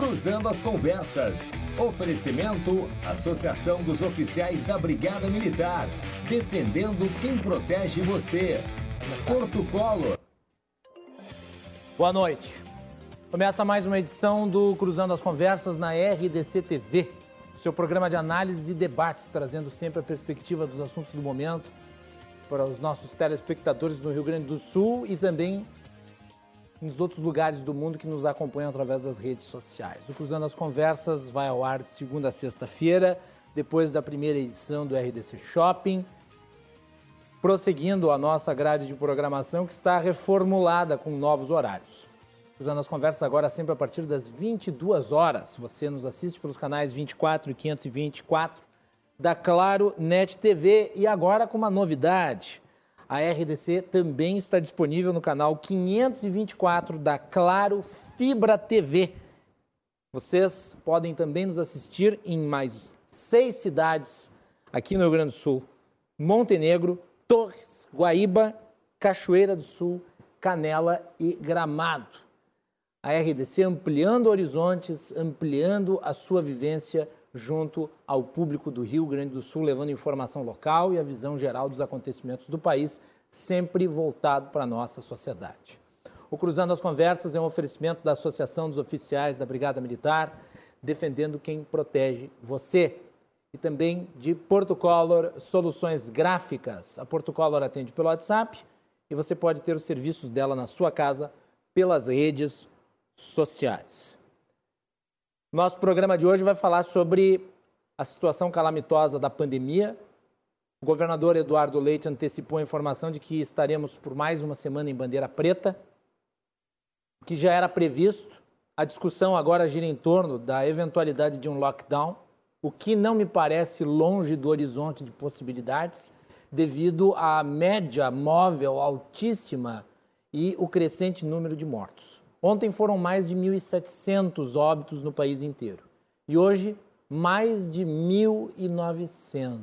Cruzando as Conversas. Oferecimento: Associação dos Oficiais da Brigada Militar. Defendendo quem protege você. Porto Colo. Boa noite. Começa mais uma edição do Cruzando as Conversas na RDC TV, seu programa de análise e debates, trazendo sempre a perspectiva dos assuntos do momento para os nossos telespectadores no Rio Grande do Sul e também nos outros lugares do mundo que nos acompanham através das redes sociais. O Cruzando as Conversas vai ao ar de segunda a sexta-feira, depois da primeira edição do RDC Shopping. Prosseguindo a nossa grade de programação, que está reformulada com novos horários. Cruzando as Conversas agora sempre a partir das 22 horas. Você nos assiste pelos canais 24 e 524 da Claro Net TV e agora com uma novidade a RDC também está disponível no canal 524 da Claro Fibra TV. Vocês podem também nos assistir em mais seis cidades aqui no Rio Grande do Sul: Montenegro, Torres, Guaíba, Cachoeira do Sul, Canela e Gramado. A RDC ampliando horizontes, ampliando a sua vivência junto ao público do Rio Grande do Sul, levando informação local e a visão geral dos acontecimentos do país, sempre voltado para a nossa sociedade. O Cruzando as Conversas é um oferecimento da Associação dos Oficiais da Brigada Militar, defendendo quem protege você. E também de Porto Color Soluções Gráficas. A Porto Color atende pelo WhatsApp e você pode ter os serviços dela na sua casa pelas redes sociais. Nosso programa de hoje vai falar sobre a situação calamitosa da pandemia. O governador Eduardo Leite antecipou a informação de que estaremos por mais uma semana em bandeira preta, o que já era previsto. A discussão agora gira em torno da eventualidade de um lockdown, o que não me parece longe do horizonte de possibilidades, devido à média móvel altíssima e o crescente número de mortos. Ontem foram mais de 1.700 óbitos no país inteiro. E hoje, mais de 1.900.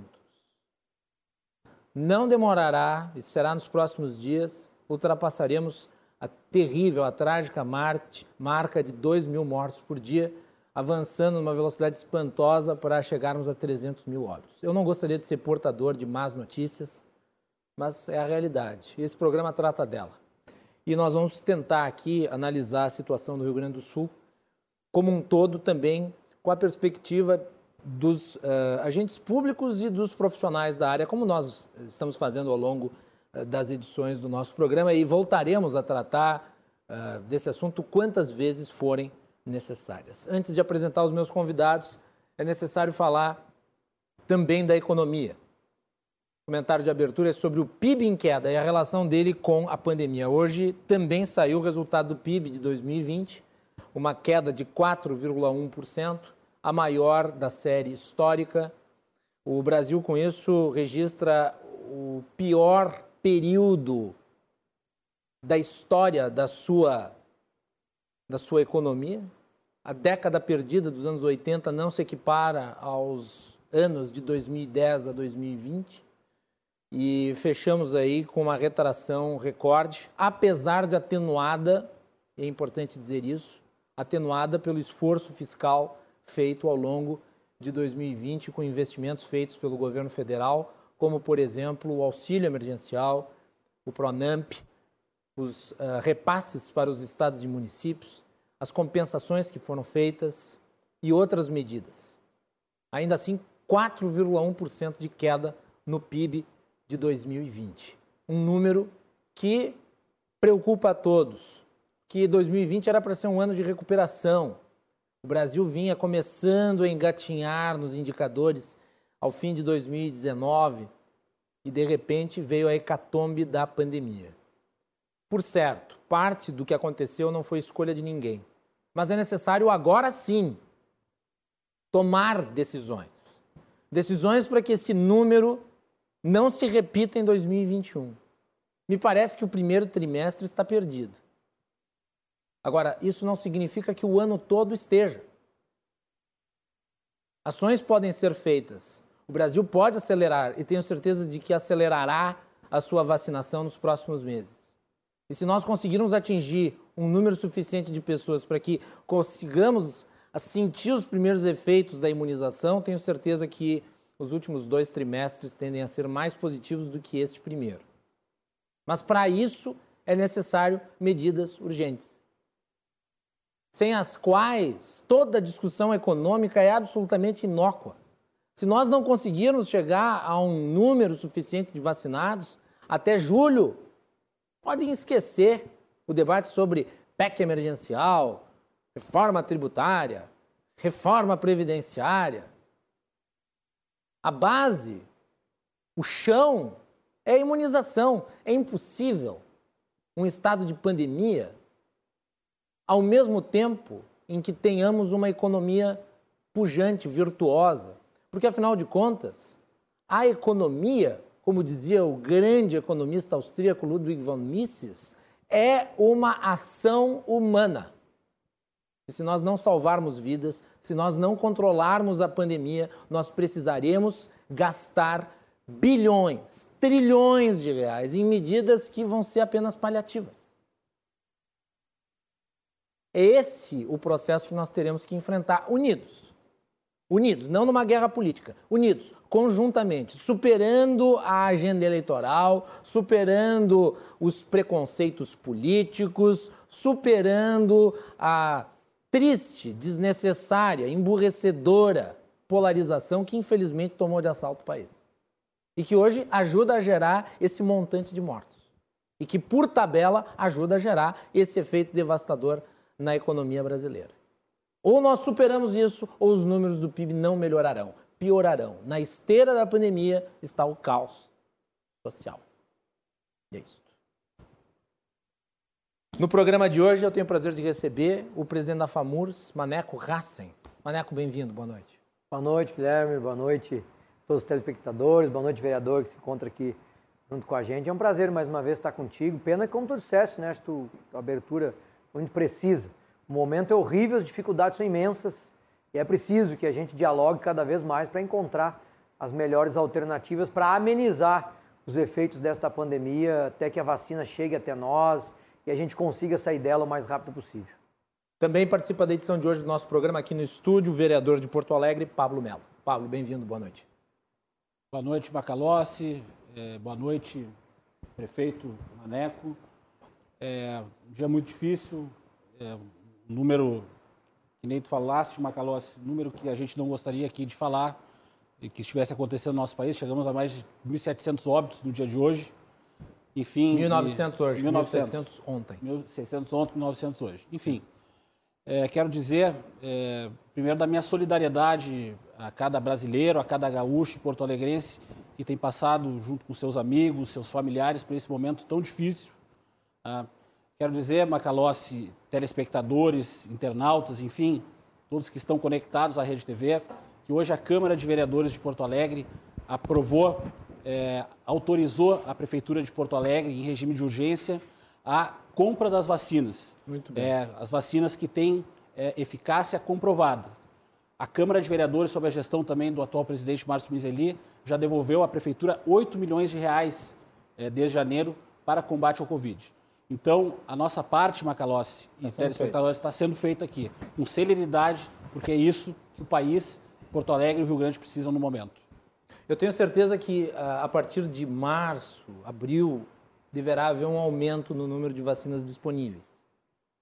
Não demorará, e será nos próximos dias, ultrapassaremos a terrível, a trágica marca de 2 mil mortos por dia, avançando numa velocidade espantosa para chegarmos a 300 mil óbitos. Eu não gostaria de ser portador de más notícias, mas é a realidade. E esse programa trata dela e nós vamos tentar aqui analisar a situação do Rio Grande do Sul como um todo também com a perspectiva dos uh, agentes públicos e dos profissionais da área, como nós estamos fazendo ao longo uh, das edições do nosso programa e voltaremos a tratar uh, desse assunto quantas vezes forem necessárias. Antes de apresentar os meus convidados, é necessário falar também da economia comentário de abertura é sobre o PIB em queda e a relação dele com a pandemia. Hoje também saiu o resultado do PIB de 2020, uma queda de 4,1%, a maior da série histórica. O Brasil, com isso, registra o pior período da história da sua, da sua economia. A década perdida dos anos 80 não se equipara aos anos de 2010 a 2020 e fechamos aí com uma retração recorde, apesar de atenuada, é importante dizer isso, atenuada pelo esforço fiscal feito ao longo de 2020 com investimentos feitos pelo governo federal, como por exemplo o auxílio emergencial, o Pronamp, os uh, repasses para os estados e municípios, as compensações que foram feitas e outras medidas. Ainda assim, 4,1% de queda no PIB de 2020. Um número que preocupa a todos, que 2020 era para ser um ano de recuperação. O Brasil vinha começando a engatinhar nos indicadores ao fim de 2019 e de repente veio a hecatombe da pandemia. Por certo, parte do que aconteceu não foi escolha de ninguém, mas é necessário agora sim tomar decisões. Decisões para que esse número não se repita em 2021. Me parece que o primeiro trimestre está perdido. Agora, isso não significa que o ano todo esteja. Ações podem ser feitas. O Brasil pode acelerar e tenho certeza de que acelerará a sua vacinação nos próximos meses. E se nós conseguirmos atingir um número suficiente de pessoas para que consigamos sentir os primeiros efeitos da imunização, tenho certeza que os últimos dois trimestres tendem a ser mais positivos do que este primeiro. Mas para isso é necessário medidas urgentes, sem as quais toda discussão econômica é absolutamente inócua. Se nós não conseguirmos chegar a um número suficiente de vacinados até julho, podem esquecer o debate sobre PEC emergencial, reforma tributária, reforma previdenciária. A base, o chão, é a imunização. É impossível um estado de pandemia ao mesmo tempo em que tenhamos uma economia pujante, virtuosa. Porque, afinal de contas, a economia, como dizia o grande economista austríaco Ludwig von Mises, é uma ação humana. E se nós não salvarmos vidas, se nós não controlarmos a pandemia, nós precisaremos gastar bilhões, trilhões de reais em medidas que vão ser apenas paliativas. É esse o processo que nós teremos que enfrentar unidos. Unidos, não numa guerra política, unidos, conjuntamente, superando a agenda eleitoral, superando os preconceitos políticos, superando a triste, desnecessária, emburrecedora polarização que infelizmente tomou de assalto o país. E que hoje ajuda a gerar esse montante de mortos. E que, por tabela, ajuda a gerar esse efeito devastador na economia brasileira. Ou nós superamos isso, ou os números do PIB não melhorarão, piorarão. Na esteira da pandemia está o caos social. E é isso. No programa de hoje eu tenho o prazer de receber o presidente da FAMURS, Maneco Rassen. Maneco, bem-vindo, boa noite. Boa noite, Guilherme, boa noite a todos os telespectadores, boa noite, vereador que se encontra aqui junto com a gente. É um prazer mais uma vez estar contigo. Pena que, como tu disseste, né, tu, tua abertura muito precisa. O momento é horrível, as dificuldades são imensas e é preciso que a gente dialogue cada vez mais para encontrar as melhores alternativas para amenizar os efeitos desta pandemia até que a vacina chegue até nós e a gente consiga sair dela o mais rápido possível. Também participa da edição de hoje do nosso programa aqui no estúdio, o vereador de Porto Alegre, Pablo Melo. Pablo, bem-vindo, boa noite. Boa noite, Macalossi. É, boa noite, prefeito Maneco. É um dia muito difícil, é um número, que nem tu falaste, Macalossi, número que a gente não gostaria aqui de falar e que estivesse acontecendo no nosso país. Chegamos a mais de 1.700 óbitos no dia de hoje. Enfim. 1900 hoje, 1900, 1600 ontem. 1600 ontem, 1900 hoje. Enfim, é, quero dizer, é, primeiro, da minha solidariedade a cada brasileiro, a cada gaúcho e porto-alegrense que tem passado junto com seus amigos, seus familiares por esse momento tão difícil. Tá? Quero dizer, Macalossi, telespectadores, internautas, enfim, todos que estão conectados à Rede TV, que hoje a Câmara de Vereadores de Porto Alegre aprovou é, autorizou a Prefeitura de Porto Alegre, em regime de urgência, a compra das vacinas. Muito bem. É, as vacinas que têm é, eficácia comprovada. A Câmara de Vereadores, sob a gestão também do atual presidente Márcio Mizeli, já devolveu à Prefeitura 8 milhões de reais é, desde janeiro para combate ao Covid. Então, a nossa parte, Macalossi e tá telespectadores, está sendo feita aqui, com celeridade, porque é isso que o país, Porto Alegre e o Rio Grande precisam no momento. Eu tenho certeza que ah, a partir de março, abril, deverá haver um aumento no número de vacinas disponíveis.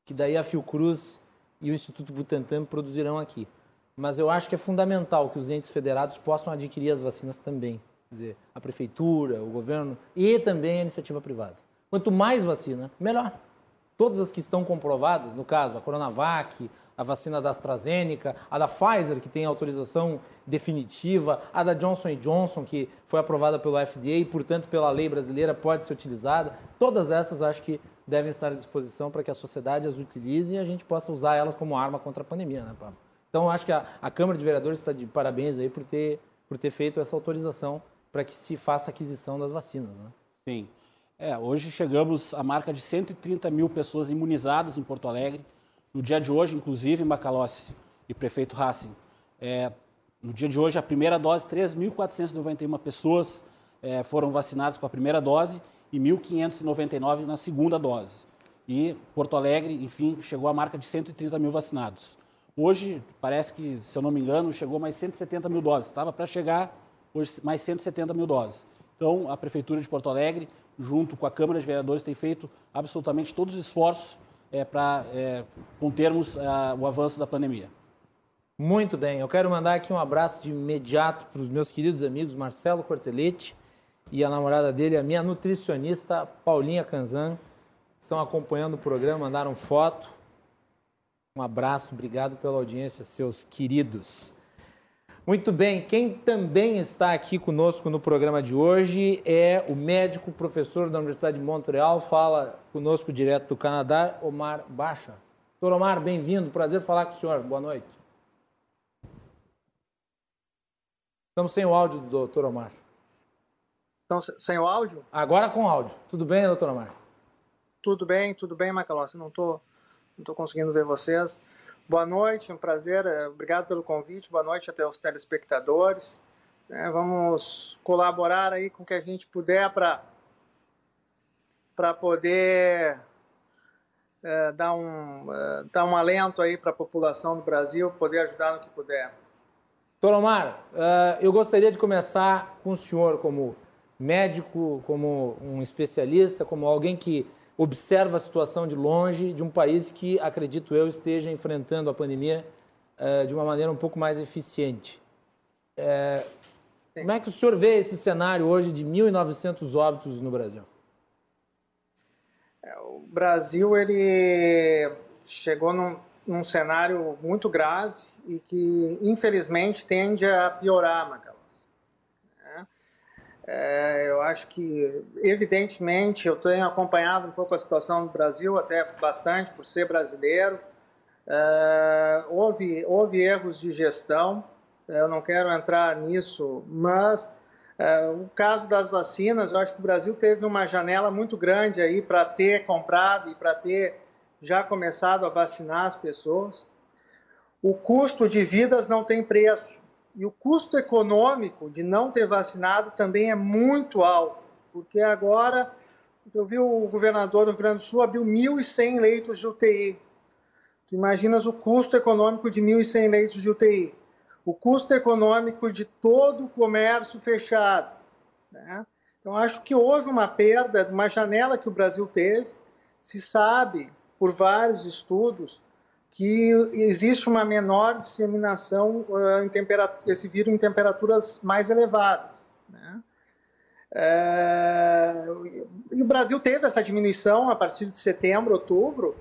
Que daí a Fiocruz e o Instituto Butantan produzirão aqui. Mas eu acho que é fundamental que os entes federados possam adquirir as vacinas também. Quer dizer, a prefeitura, o governo e também a iniciativa privada. Quanto mais vacina, melhor. Todas as que estão comprovadas, no caso, a Coronavac, a vacina da AstraZeneca, a da Pfizer, que tem autorização definitiva, a da Johnson Johnson, que foi aprovada pelo FDA e, portanto, pela lei brasileira, pode ser utilizada. Todas essas acho que devem estar à disposição para que a sociedade as utilize e a gente possa usar elas como arma contra a pandemia, né, Pablo? Então, acho que a, a Câmara de Vereadores está de parabéns aí por ter, por ter feito essa autorização para que se faça a aquisição das vacinas, né? Sim. É, hoje chegamos à marca de 130 mil pessoas imunizadas em Porto Alegre. No dia de hoje, inclusive, Macalossi e prefeito Hassen, é, no dia de hoje, a primeira dose, 3.491 pessoas é, foram vacinadas com a primeira dose e 1.599 na segunda dose. E Porto Alegre, enfim, chegou à marca de 130 mil vacinados. Hoje, parece que, se eu não me engano, chegou mais 170 mil doses. Estava para chegar hoje mais 170 mil doses. Então, a Prefeitura de Porto Alegre, junto com a Câmara de Vereadores, tem feito absolutamente todos os esforços é, para é, contermos a, o avanço da pandemia. Muito bem, eu quero mandar aqui um abraço de imediato para os meus queridos amigos Marcelo Cortelete e a namorada dele, a minha nutricionista Paulinha Canzan, estão acompanhando o programa, mandaram foto. Um abraço, obrigado pela audiência, seus queridos. Muito bem, quem também está aqui conosco no programa de hoje é o médico professor da Universidade de Montreal, fala conosco direto do Canadá, Omar Baixa. Doutor Omar, bem-vindo, prazer falar com o senhor, boa noite. Estamos sem o áudio do doutor Omar. Então, sem o áudio? Agora com áudio. Tudo bem, doutor Omar? Tudo bem, tudo bem, Macalossi. Não estou não tô conseguindo ver vocês. Boa noite, um prazer. É, obrigado pelo convite. Boa noite até os telespectadores. É, vamos colaborar aí com o que a gente puder para poder é, dar, um, é, dar um alento aí para a população do Brasil, poder ajudar no que puder. Doutor Omar, uh, eu gostaria de começar com o senhor como médico, como um especialista, como alguém que observa a situação de longe de um país que, acredito eu, esteja enfrentando a pandemia uh, de uma maneira um pouco mais eficiente. Uh, como é que o senhor vê esse cenário hoje de 1.900 óbitos no Brasil? É, o Brasil ele chegou num, num cenário muito grave e que, infelizmente, tende a piorar, Macalós. É, é, eu acho que, evidentemente, eu tenho acompanhado um pouco a situação do Brasil, até bastante, por ser brasileiro. É, houve, houve erros de gestão, eu não quero entrar nisso, mas é, o caso das vacinas, eu acho que o Brasil teve uma janela muito grande aí para ter comprado e para ter já começado a vacinar as pessoas o custo de vidas não tem preço. E o custo econômico de não ter vacinado também é muito alto, porque agora eu vi o governador do Rio Grande do Sul abriu 1.100 leitos de UTI. Tu imaginas o custo econômico de 1.100 leitos de UTI. O custo econômico de todo o comércio fechado. Né? Então, acho que houve uma perda, uma janela que o Brasil teve. Se sabe, por vários estudos, que existe uma menor disseminação uh, desse vírus em temperaturas mais elevadas. Né? É, e o Brasil teve essa diminuição a partir de setembro, outubro.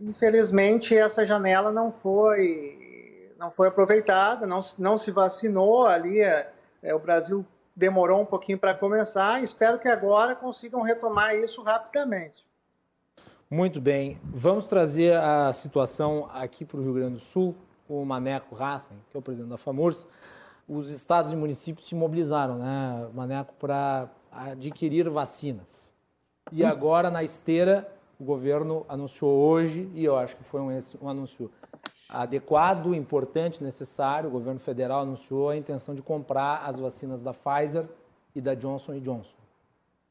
Infelizmente, essa janela não foi, não foi aproveitada, não, não se vacinou ali. É, é, o Brasil demorou um pouquinho para começar. Espero que agora consigam retomar isso rapidamente. Muito bem. Vamos trazer a situação aqui para o Rio Grande do Sul, com o Maneco Hassen, que é o presidente da FAMURS. Os estados e municípios se mobilizaram, né, Maneco, para adquirir vacinas. E agora, na esteira, o governo anunciou hoje, e eu acho que foi um, um anúncio adequado, importante, necessário. O governo federal anunciou a intenção de comprar as vacinas da Pfizer e da Johnson Johnson.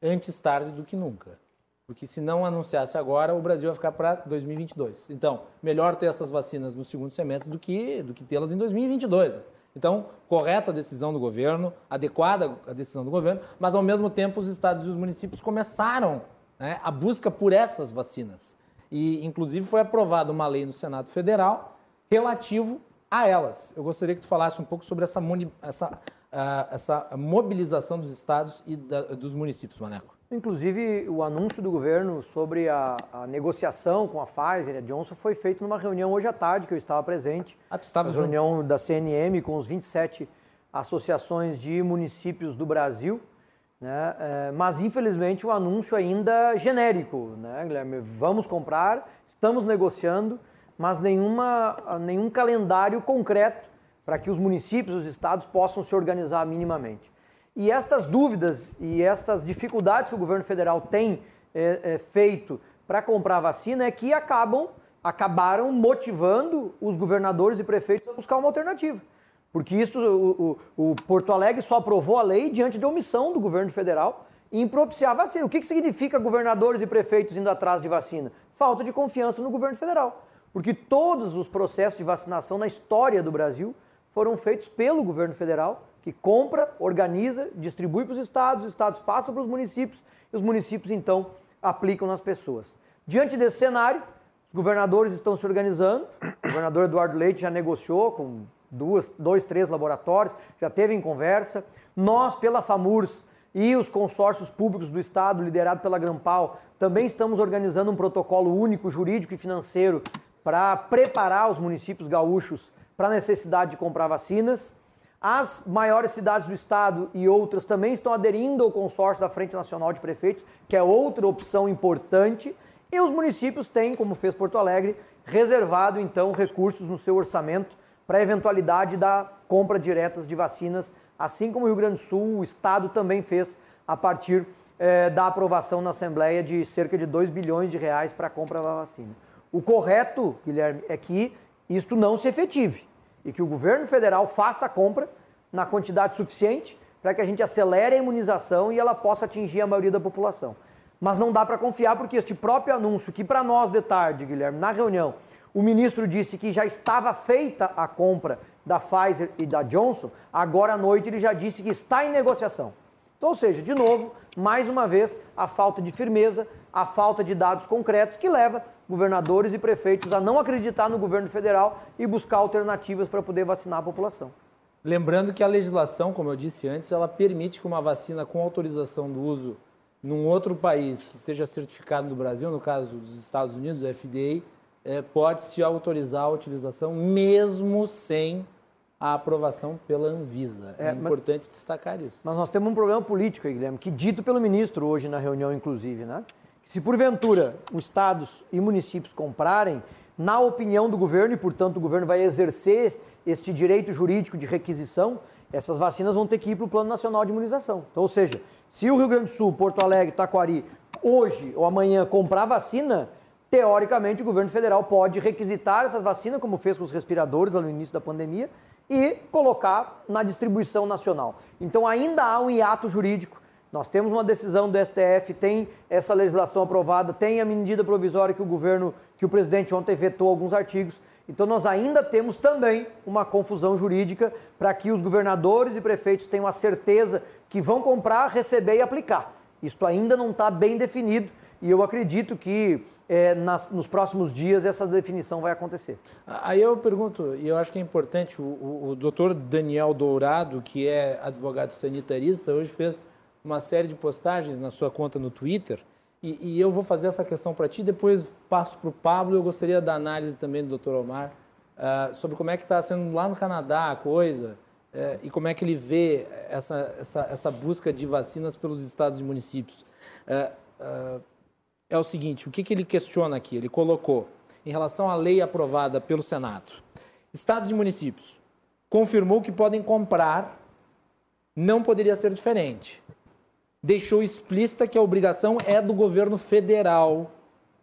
Antes tarde do que nunca. Porque se não anunciasse agora, o Brasil vai ficar para 2022. Então, melhor ter essas vacinas no segundo semestre do que, do que tê-las em 2022. Então, correta a decisão do governo, adequada a decisão do governo, mas ao mesmo tempo os estados e os municípios começaram né, a busca por essas vacinas. E, inclusive, foi aprovada uma lei no Senado Federal relativo a elas. Eu gostaria que tu falasse um pouco sobre essa, essa, uh, essa mobilização dos estados e da, dos municípios, Maneco. Inclusive, o anúncio do governo sobre a, a, negociação com a Pfizer e a Johnson foi feito numa reunião hoje à tarde, que eu estava presente. Ah, tu estava reunião da CNM com os 27 associações de municípios do Brasil. Né? É, mas, infelizmente, o anúncio ainda genérico, né, Guilherme? Vamos comprar, estamos negociando, mas nenhuma, nenhum calendário concreto para que os municípios, os estados possam se organizar minimamente. E estas dúvidas e estas dificuldades que o governo federal tem é, é, feito para comprar vacina é que acabam, acabaram motivando os governadores e prefeitos a buscar uma alternativa. Porque isso, o, o, o Porto Alegre só aprovou a lei diante de omissão do governo federal em propiciar vacina. O que, que significa governadores e prefeitos indo atrás de vacina? Falta de confiança no governo federal. Porque todos os processos de vacinação na história do Brasil foram feitos pelo governo federal, que compra, organiza, distribui para os estados, os estados passam para os municípios e os municípios então aplicam nas pessoas. Diante desse cenário, os governadores estão se organizando. O governador Eduardo Leite já negociou com duas, dois, três laboratórios, já teve em conversa. Nós, pela FAMURS e os consórcios públicos do Estado, liderado pela Grampal, também estamos organizando um protocolo único, jurídico e financeiro para preparar os municípios gaúchos para a necessidade de comprar vacinas. As maiores cidades do estado e outras também estão aderindo ao consórcio da Frente Nacional de Prefeitos, que é outra opção importante. E os municípios têm, como fez Porto Alegre, reservado então recursos no seu orçamento para a eventualidade da compra diretas de vacinas, assim como o Rio Grande do Sul, o Estado também fez a partir eh, da aprovação na Assembleia de cerca de 2 bilhões de reais para a compra da vacina. O correto, Guilherme, é que isto não se efetive e que o governo federal faça a compra na quantidade suficiente para que a gente acelere a imunização e ela possa atingir a maioria da população mas não dá para confiar porque este próprio anúncio, que para nós de tarde, Guilherme, na reunião, o ministro disse que já estava feita a compra da Pfizer e da Johnson, agora à noite ele já disse que está em negociação. Então, ou seja, de novo, mais uma vez, a falta de firmeza, a falta de dados concretos que leva governadores e prefeitos a não acreditar no governo federal e buscar alternativas para poder vacinar a população. Lembrando que a legislação, como eu disse antes, ela permite que uma vacina com autorização do uso num outro país que esteja certificado no Brasil, no caso dos Estados Unidos, o FDA, é, pode-se autorizar a utilização mesmo sem a aprovação pela Anvisa. É, é importante destacar isso. Mas nós temos um problema político aí, Guilherme, que dito pelo ministro hoje na reunião, inclusive, né? Se porventura os estados e municípios comprarem, na opinião do governo, e portanto o governo vai exercer este direito jurídico de requisição, essas vacinas vão ter que ir para o Plano Nacional de Imunização. Então, ou seja, se o Rio Grande do Sul, Porto Alegre, Taquari, hoje ou amanhã comprar vacina, teoricamente o governo federal pode requisitar essas vacinas, como fez com os respiradores no início da pandemia, e colocar na distribuição nacional. Então ainda há um hiato jurídico. Nós temos uma decisão do STF, tem essa legislação aprovada, tem a medida provisória que o governo, que o presidente ontem vetou alguns artigos. Então nós ainda temos também uma confusão jurídica para que os governadores e prefeitos tenham a certeza que vão comprar, receber e aplicar. Isto ainda não está bem definido e eu acredito que é, nas, nos próximos dias essa definição vai acontecer. Aí eu pergunto, e eu acho que é importante, o, o, o doutor Daniel Dourado, que é advogado sanitarista, hoje fez uma série de postagens na sua conta no Twitter, e, e eu vou fazer essa questão para ti, depois passo para o Pablo. Eu gostaria da análise também do Dr. Omar uh, sobre como é que está sendo lá no Canadá a coisa uh, e como é que ele vê essa, essa, essa, busca de vacinas pelos estados e municípios. Uh, é o seguinte, o que, que ele questiona aqui? Ele colocou, em relação à lei aprovada pelo Senado, estados e municípios confirmou que podem comprar, não poderia ser diferente deixou explícita que a obrigação é do governo federal.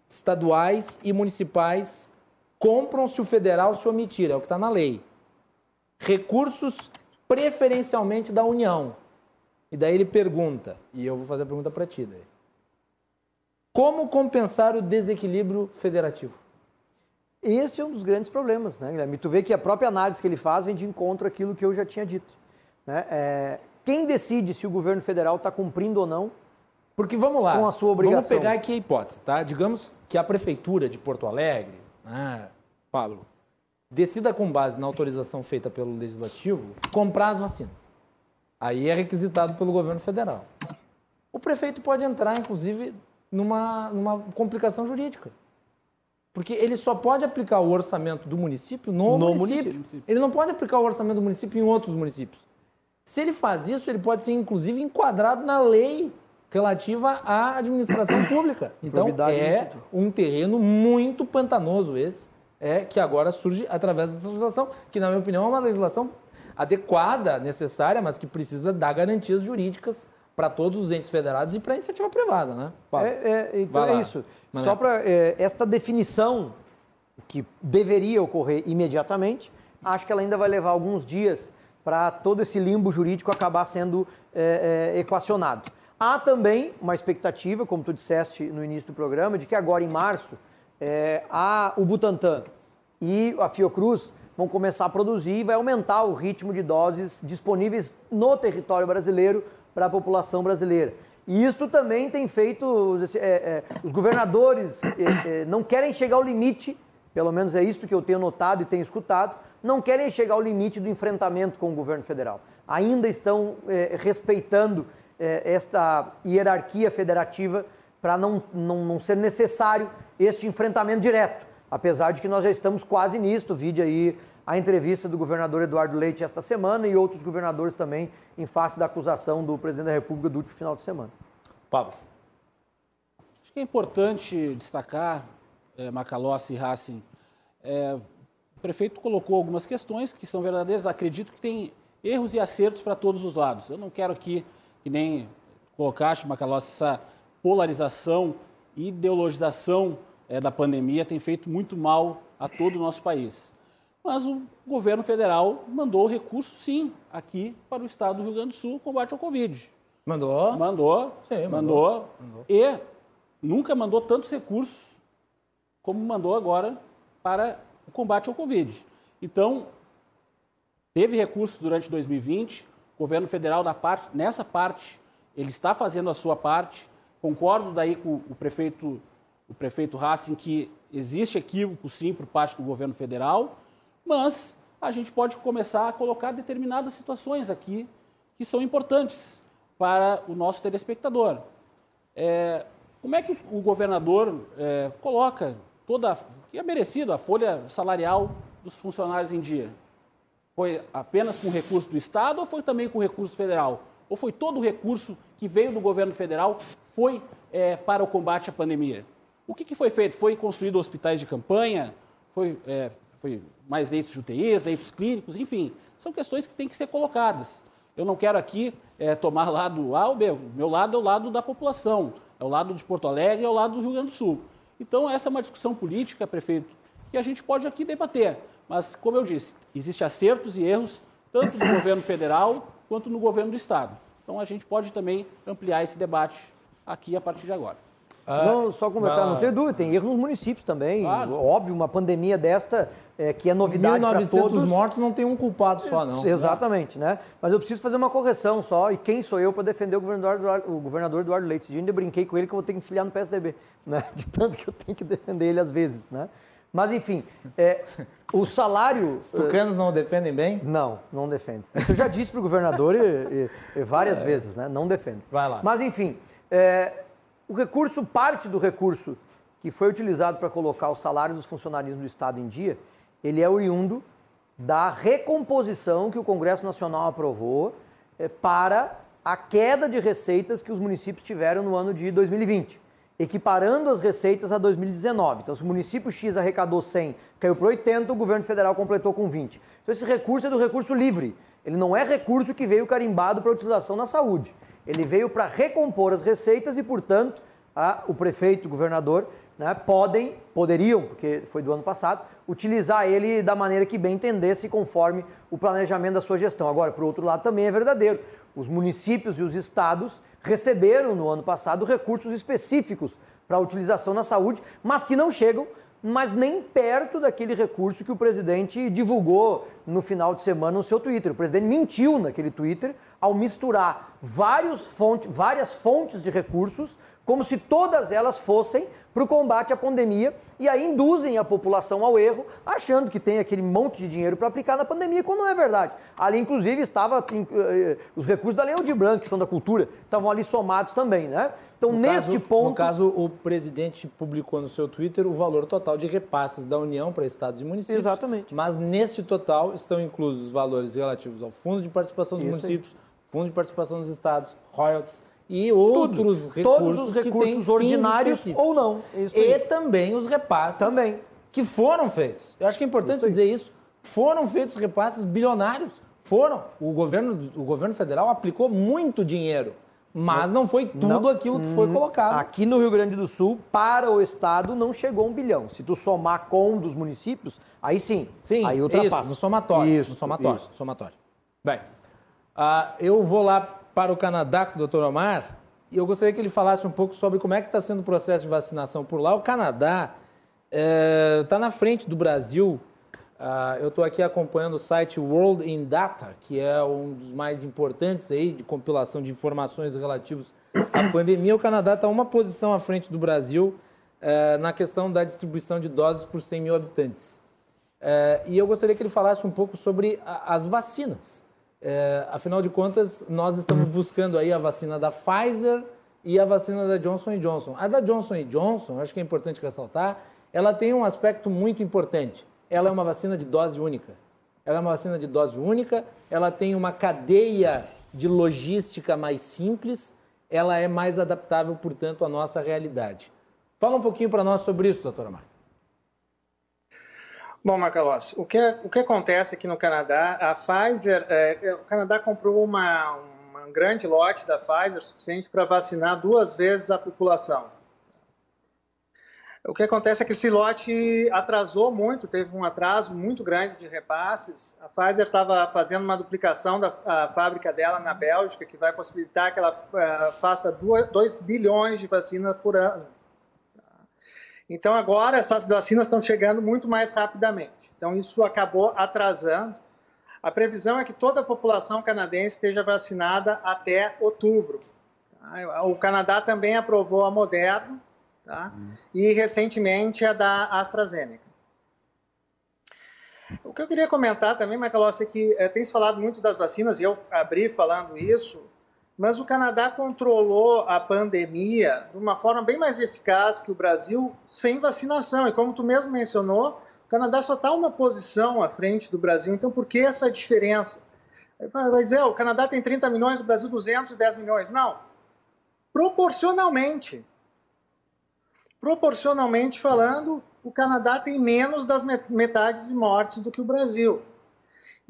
Estaduais e municipais compram se o federal se omitir, é o que está na lei. Recursos preferencialmente da União. E daí ele pergunta, e eu vou fazer a pergunta para ti daí. Como compensar o desequilíbrio federativo? Este é um dos grandes problemas, né, Guilherme? Tu vê que a própria análise que ele faz vem de encontro àquilo que eu já tinha dito. Né? É, quem decide se o governo federal está cumprindo ou não porque vamos lá, com a sua obrigação? Vamos pegar aqui a hipótese, tá? Digamos que a prefeitura de Porto Alegre, né, Pablo, decida com base na autorização feita pelo legislativo comprar as vacinas. Aí é requisitado pelo governo federal. O prefeito pode entrar, inclusive, numa, numa complicação jurídica. Porque ele só pode aplicar o orçamento do município no, no município. município. Ele não pode aplicar o orçamento do município em outros municípios. Se ele faz isso, ele pode ser inclusive enquadrado na lei relativa à administração pública. Então é um terreno muito pantanoso esse, é que agora surge através dessa legislação, que na minha opinião é uma legislação adequada, necessária, mas que precisa dar garantias jurídicas para todos os entes federados e para a iniciativa privada, né? É, é, então é isso. Só para é, esta definição que deveria ocorrer imediatamente, acho que ela ainda vai levar alguns dias para todo esse limbo jurídico acabar sendo é, é, equacionado. Há também uma expectativa, como tu disseste no início do programa, de que agora em março é, a, o Butantan e a Fiocruz vão começar a produzir e vai aumentar o ritmo de doses disponíveis no território brasileiro para a população brasileira. E isso também tem feito. É, é, os governadores é, é, não querem chegar ao limite, pelo menos é isso que eu tenho notado e tenho escutado, não querem chegar ao limite do enfrentamento com o governo federal. Ainda estão é, respeitando é, esta hierarquia federativa para não, não, não ser necessário este enfrentamento direto. Apesar de que nós já estamos quase nisto, vide aí a entrevista do governador Eduardo Leite esta semana e outros governadores também em face da acusação do presidente da República do último final de semana. Pablo. Acho que é importante destacar, é, Macalossi e Racing, é, o prefeito colocou algumas questões que são verdadeiras, acredito que tem erros e acertos para todos os lados. Eu não quero aqui, que nem colocaste, Macalossi, essa polarização e ideologização é, da pandemia tem feito muito mal a todo o nosso país. Mas o governo federal mandou recurso, sim, aqui para o estado do Rio Grande do Sul, combate ao Covid. Mandou? Mandou. Sim, mandou. mandou. mandou. E nunca mandou tantos recursos como mandou agora para o combate ao Covid. Então, teve recursos durante 2020, o governo federal parte, nessa parte, ele está fazendo a sua parte. Concordo daí com o prefeito, o prefeito Racing que existe equívoco sim por parte do governo federal, mas a gente pode começar a colocar determinadas situações aqui que são importantes para o nosso telespectador. É, como é que o governador é, coloca toda, que é merecido, a folha salarial dos funcionários em dia? Foi apenas com recurso do Estado ou foi também com recurso federal? Ou foi todo o recurso que veio do governo federal foi é, para o combate à pandemia? O que, que, foi feito? Foi construído hospitais de campanha? Foi é, foi mais leitos de UTIs, leitos clínicos, enfim, são questões que têm que ser colocadas. Eu não quero aqui é, tomar lado A ou B, meu lado é o lado da população, é o lado de Porto Alegre, é o lado do Rio Grande do Sul. Então, essa é uma discussão política, prefeito, que a gente pode aqui debater. Mas, como eu disse, existem acertos e erros, tanto no governo federal quanto no governo do Estado. Então, a gente pode também ampliar esse debate aqui a partir de agora. Ah, não, só comentar, não, não tem dúvida, tem erros nos municípios também. Claro. Óbvio, uma pandemia desta, é, que é novidade para todos. mortos não tem um culpado só, não. Exatamente, né? Mas eu preciso fazer uma correção só, e quem sou eu para defender o governador, o governador Eduardo Leite? Esse dia ainda brinquei com ele que eu vou ter que enfiliar no PSDB, né? De tanto que eu tenho que defender ele às vezes, né? Mas, enfim, é, o salário... Os tucanos não defendem bem? Não, não defendem. Isso eu já disse para o governador e, e, e várias é. vezes, né? Não defende. Vai lá. Mas, enfim, é, o recurso, parte do recurso que foi utilizado para colocar os salários dos funcionários do Estado em dia, ele é oriundo da recomposição que o Congresso Nacional aprovou é, para a queda de receitas que os municípios tiveram no ano de 2020, equiparando as receitas a 2019. Então, se o município X arrecadou 100, caiu para 80, o governo federal completou com 20. Então, esse recurso é do recurso livre. Ele não é recurso que veio carimbado para utilização na saúde. Ele veio para recompor as receitas e, portanto, a, o prefeito, o governador, né, podem, poderiam, porque foi do ano passado, utilizar ele da maneira que bem entendesse, conforme o planejamento da sua gestão. Agora, por outro lado, também é verdadeiro. Os municípios e os estados receberam no ano passado recursos específicos para a utilização na saúde, mas que não chegam mas nem perto daquele recurso que o presidente divulgou no final de semana no seu Twitter. O presidente mentiu naquele Twitter ao misturar várias fontes de recursos, como se todas elas fossem para o combate à pandemia e aí induzem a população ao erro, achando que tem aquele monte de dinheiro para aplicar na pandemia, quando não é verdade. Ali, inclusive, estava eh, os recursos da Lei de Branco, que são da cultura, estavam ali somados também, né? Então, no neste caso, ponto. No caso, o presidente publicou no seu Twitter o valor total de repasses da União para estados e municípios. Exatamente. Mas neste total estão inclusos os valores relativos ao Fundo de Participação dos Isso Municípios, aí. Fundo de Participação dos Estados, royalties e outros Tudo. recursos. Todos os recursos ordinários ou não. e também os repasses também. que foram feitos. Eu acho que é importante isso dizer isso. Foram feitos repasses bilionários. Foram. O governo, o governo federal aplicou muito dinheiro. Mas não foi tudo não, aquilo que foi hum, colocado. Aqui no Rio Grande do Sul, para o Estado, não chegou um bilhão. Se tu somar com um dos municípios, aí sim. Sim, aí ultrapassa. Isso, no somatório. Isso, no somatório. Isso. somatório. Bem, uh, eu vou lá para o Canadá com o Dr. Omar e eu gostaria que ele falasse um pouco sobre como é que está sendo o processo de vacinação por lá. O Canadá está é, na frente do Brasil Uh, eu estou aqui acompanhando o site World in Data, que é um dos mais importantes aí de compilação de informações relativas à pandemia. O Canadá está uma posição à frente do Brasil uh, na questão da distribuição de doses por 100 mil habitantes. Uh, e eu gostaria que ele falasse um pouco sobre a, as vacinas. Afinal de contas, nós estamos buscando aí a vacina da Pfizer e a vacina da Johnson Johnson. A da Johnson Johnson, acho que é importante ressaltar, ela tem um aspecto muito importante ela é uma vacina de dose única. Ela é uma vacina de dose única, ela tem uma cadeia de logística mais simples, ela é mais adaptável, portanto, à nossa realidade. Fala um pouquinho para nós sobre isso, doutora Mar. Bom, Macalossi, o que, o que acontece aqui no Canadá, a Pfizer, é, é o Canadá comprou uma, um grande lote da Pfizer, suficiente para vacinar duas vezes a população. O que acontece é que esse lote atrasou muito, teve um atraso muito grande de repasses. A Pfizer estava fazendo uma duplicação da fábrica dela na Bélgica, que vai possibilitar que ela uh, faça 2 bilhões de vacinas por ano. Então, agora essas vacinas estão chegando muito mais rapidamente. Então, isso acabou atrasando. A previsão é que toda a população canadense esteja vacinada até outubro. O Canadá também aprovou a Moderna, Tá? E recentemente a da AstraZeneca. O que eu queria comentar também, Macalossi, é que é, tem se falado muito das vacinas, e eu abri falando isso, mas o Canadá controlou a pandemia de uma forma bem mais eficaz que o Brasil sem vacinação. E como tu mesmo mencionou, o Canadá só está uma posição à frente do Brasil. Então, por que essa diferença? Vai dizer, oh, o Canadá tem 30 milhões, o Brasil 210 milhões. Não. Proporcionalmente. Proporcionalmente falando, o Canadá tem menos das metade de mortes do que o Brasil.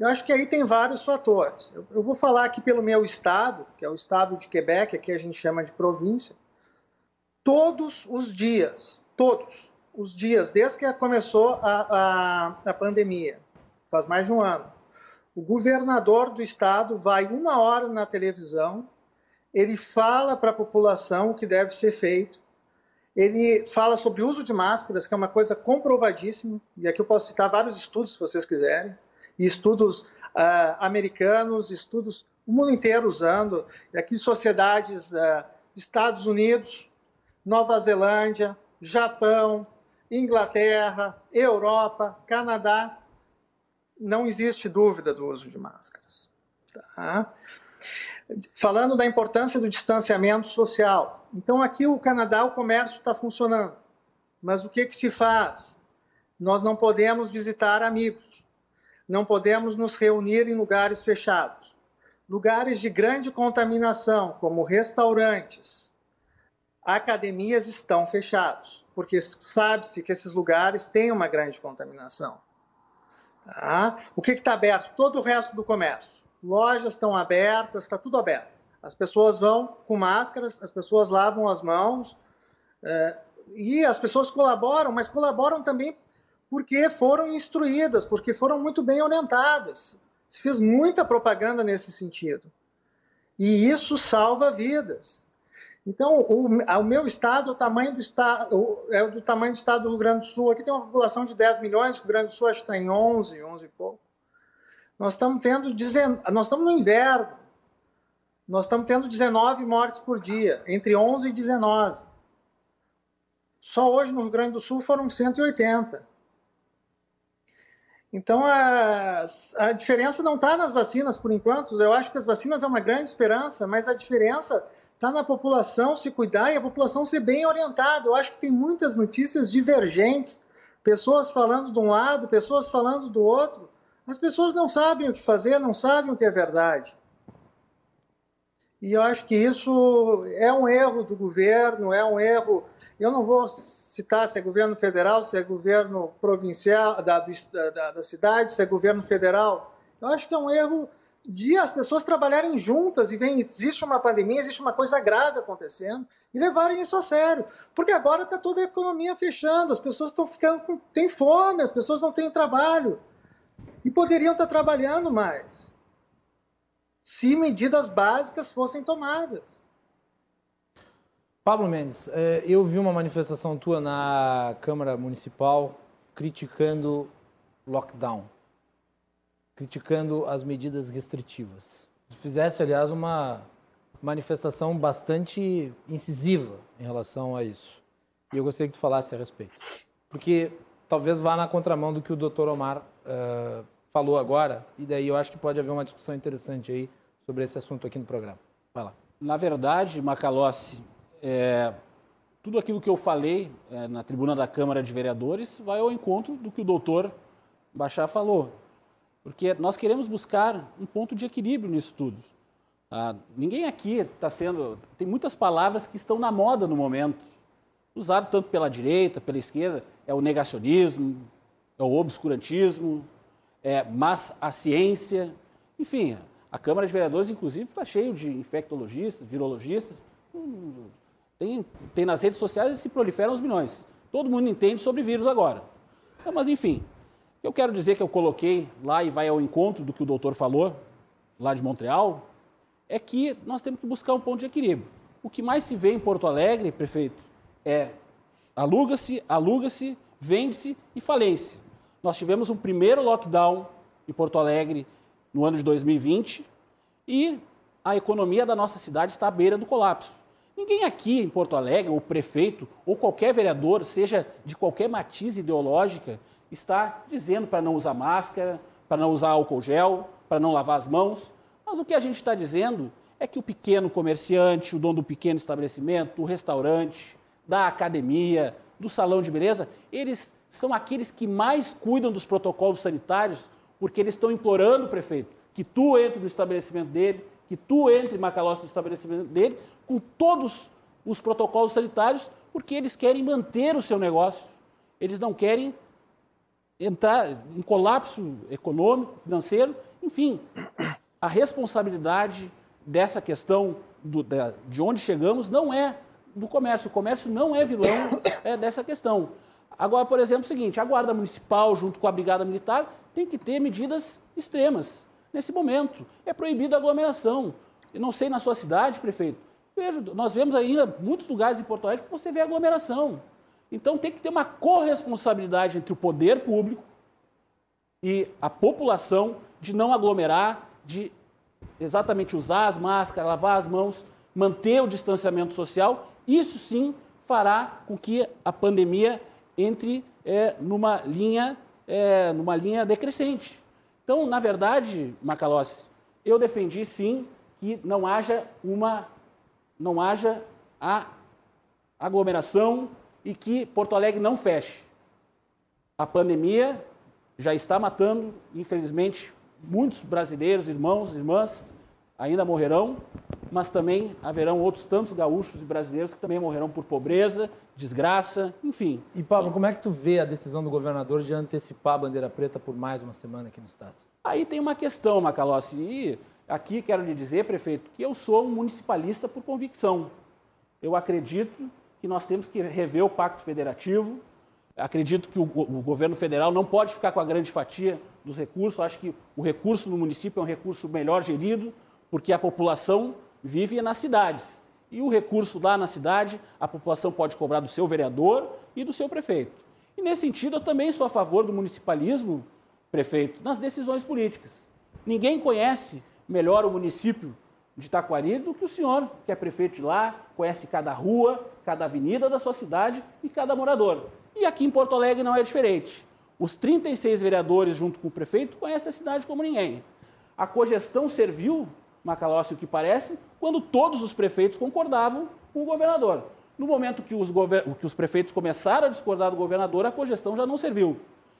Eu acho que aí tem vários fatores. Eu, eu, vou falar aqui pelo meu estado, que é o estado de Quebec, aqui a gente chama de província. Todos os dias, todos os dias, desde que começou a, a, a pandemia, faz mais de um ano, o governador do estado vai uma hora na televisão, ele fala para a população o que deve ser feito, ele fala sobre o uso de máscaras, que é uma coisa comprovadíssima, e aqui eu posso citar vários estudos, se vocês quiserem, e estudos uh, americanos, estudos o mundo inteiro usando, e aqui sociedades uh, Estados Unidos, Nova Zelândia, Japão, Inglaterra, Europa, Canadá, não existe dúvida do uso de máscaras. Tá? Falando da importância do distanciamento social. Então, aqui o Canadá, o comércio está funcionando. Mas o que, que se faz? Nós não podemos visitar amigos. Não podemos nos reunir em lugares fechados. Lugares de grande contaminação, como restaurantes, academias estão fechados, porque sabe-se que esses lugares têm uma grande contaminação. Tá? O que está aberto? Todo o resto do comércio lojas estão abertas, está tudo aberto. As pessoas vão com máscaras, as pessoas lavam as mãos é, e as pessoas colaboram, mas colaboram também porque foram instruídas, porque foram muito bem orientadas. Se fez muita propaganda nesse sentido. E isso salva vidas. Então, o, o meu estado, o tamanho do estado, é do tamanho do estado do Rio Grande do Sul. Aqui tem uma população de 10 milhões, o Rio Grande do Sul acho que está em 11, 11 e pouco. Nós estamos tendo, nós estamos no inverno, nós estamos tendo 19 mortes por dia, entre 11 e 19. Só hoje no Rio Grande do Sul foram 180. Então a, a diferença não está nas vacinas por enquanto. Eu acho que as vacinas é uma grande esperança, mas a diferença está na população se cuidar e a população ser bem orientada. Eu acho que tem muitas notícias divergentes, pessoas falando de um lado, pessoas falando do outro. As pessoas não sabem o que fazer, não sabem o que é verdade. E eu acho que isso é um erro do governo, é um erro. Eu não vou citar se é governo federal, se é governo provincial da, da, da cidade, se é governo federal. Eu acho que é um erro de as pessoas trabalharem juntas e vem, existe uma pandemia, existe uma coisa grave acontecendo e levarem isso a sério. Porque agora está toda a economia fechando, as pessoas estão ficando com. têm fome, as pessoas não têm trabalho e poderiam estar trabalhando mais se medidas básicas fossem tomadas. Pablo Mendes, é, eu vi uma manifestação tua na Câmara Municipal criticando lockdown, criticando as medidas restritivas. Fizesse, aliás, uma manifestação bastante incisiva em relação a isso. E eu gostaria que tu falasse a respeito. Porque talvez vá na contramão do que o doutor Omar uh, falou agora, e daí eu acho que pode haver uma discussão interessante aí sobre esse assunto aqui no programa. Vai lá. Na verdade, Macalossi, é, tudo aquilo que eu falei é, na tribuna da Câmara de Vereadores vai ao encontro do que o doutor Bachar falou. Porque nós queremos buscar um ponto de equilíbrio nisso tudo. Ah, ninguém aqui está sendo. Tem muitas palavras que estão na moda no momento, usado tanto pela direita, pela esquerda. É o negacionismo, é o obscurantismo, é, mas a ciência. Enfim, a Câmara de Vereadores, inclusive, está cheio de infectologistas, virologistas. Tem, tem nas redes sociais e se proliferam os milhões. Todo mundo entende sobre vírus agora. Então, mas, enfim, eu quero dizer que eu coloquei lá e vai ao encontro do que o doutor falou, lá de Montreal, é que nós temos que buscar um ponto de equilíbrio. O que mais se vê em Porto Alegre, prefeito, é aluga-se, aluga-se, vende-se e falência. Nós tivemos um primeiro lockdown em Porto Alegre no ano de 2020 e a economia da nossa cidade está à beira do colapso. Ninguém aqui em Porto Alegre, o prefeito ou qualquer vereador, seja de qualquer matiz ideológica, está dizendo para não usar máscara, para não usar álcool gel, para não lavar as mãos. Mas o que a gente está dizendo é que o pequeno comerciante, o dono do pequeno estabelecimento, do restaurante, da academia, do salão de beleza, eles são aqueles que mais cuidam dos protocolos sanitários, porque eles estão implorando, prefeito, que tu entre no estabelecimento dele, que tu entre, Macalossi, no estabelecimento dele, com todos os protocolos sanitários, porque eles querem manter o seu negócio. Eles não querem entrar em colapso econômico, financeiro, enfim. A responsabilidade dessa questão do, de onde chegamos não é do comércio. O comércio não é vilão é, dessa questão. Agora, por exemplo, é o seguinte: a Guarda Municipal, junto com a Brigada Militar, tem que ter medidas extremas nesse momento. É proibida a aglomeração. Eu não sei na sua cidade, prefeito. Vejo, nós vemos ainda muitos lugares em Porto Alegre que você vê aglomeração. Então tem que ter uma corresponsabilidade entre o poder público e a população de não aglomerar, de exatamente usar as máscaras, lavar as mãos, manter o distanciamento social. Isso sim fará com que a pandemia entre é, numa linha é, numa linha decrescente. Então, na verdade, Macalossi, eu defendi sim que não haja uma não haja a aglomeração e que Porto Alegre não feche. A pandemia já está matando, infelizmente, muitos brasileiros, irmãos, irmãs, ainda morrerão, mas também haverão outros tantos gaúchos e brasileiros que também morrerão por pobreza, desgraça, enfim. E Pablo, como é que tu vê a decisão do governador de antecipar a bandeira preta por mais uma semana aqui no estado? Aí tem uma questão, Macalossi, e aqui quero lhe dizer, prefeito, que eu sou um municipalista por convicção. Eu acredito que nós temos que rever o pacto federativo, acredito que o, o governo federal não pode ficar com a grande fatia dos recursos, acho que o recurso no município é um recurso melhor gerido, porque a população vive nas cidades. E o recurso lá na cidade, a população pode cobrar do seu vereador e do seu prefeito. E nesse sentido, eu também sou a favor do municipalismo prefeito, nas decisões políticas. Ninguém conhece melhor o município de Taquari do que o senhor, que é prefeito de lá, conhece cada rua, cada avenida da sua cidade e cada morador. E aqui em Porto Alegre não é diferente. Os 36 vereadores, junto com o prefeito, conhecem a cidade como ninguém. A cogestão serviu, Macalossi, o que parece, quando todos os prefeitos concordavam com o governador. No momento que os, que os prefeitos começaram a discordar do governador, a cogestão já não serviu.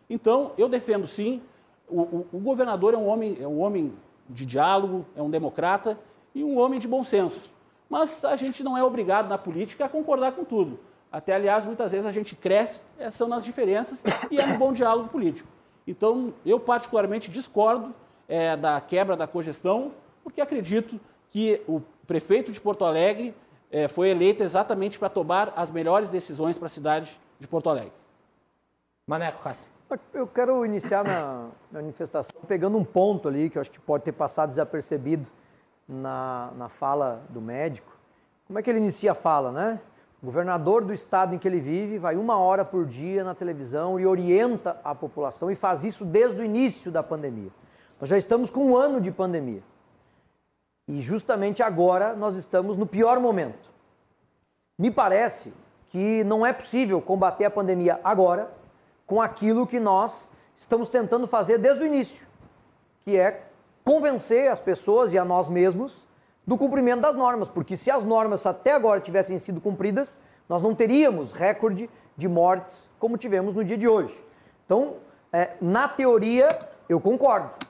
Então, eu defendo sim, o, o, o, governador é um, homem, é um homem de diálogo, é um democrata e um homem de bom senso. Mas a gente não é obrigado na política a concordar com tudo. Até, aliás, muitas vezes a gente cresce, é, são nas diferenças e é no bom diálogo político. Então, eu particularmente discordo é, da quebra da cogestão, porque acredito que o prefeito de Porto Alegre é, foi eleito exatamente para tomar as melhores decisões para a cidade de Porto Alegre. Maneco Hassi. Eu quero iniciar minha, manifestação pegando um ponto ali que eu acho que pode ter passado desapercebido na, na fala do médico. Como é que ele inicia a fala, né? O governador do estado em que ele vive vai uma hora por dia na televisão e orienta a população e faz isso desde o início da pandemia. Nós já estamos com um ano de pandemia. E justamente agora nós estamos no pior momento. Me parece que não é possível combater a pandemia agora com aquilo que nós estamos tentando fazer desde o início, que é convencer as pessoas e a nós mesmos do cumprimento das normas, porque se as normas até agora tivessem sido cumpridas, nós não teríamos recorde de mortes como tivemos no dia de hoje. Então, é, na teoria, eu concordo.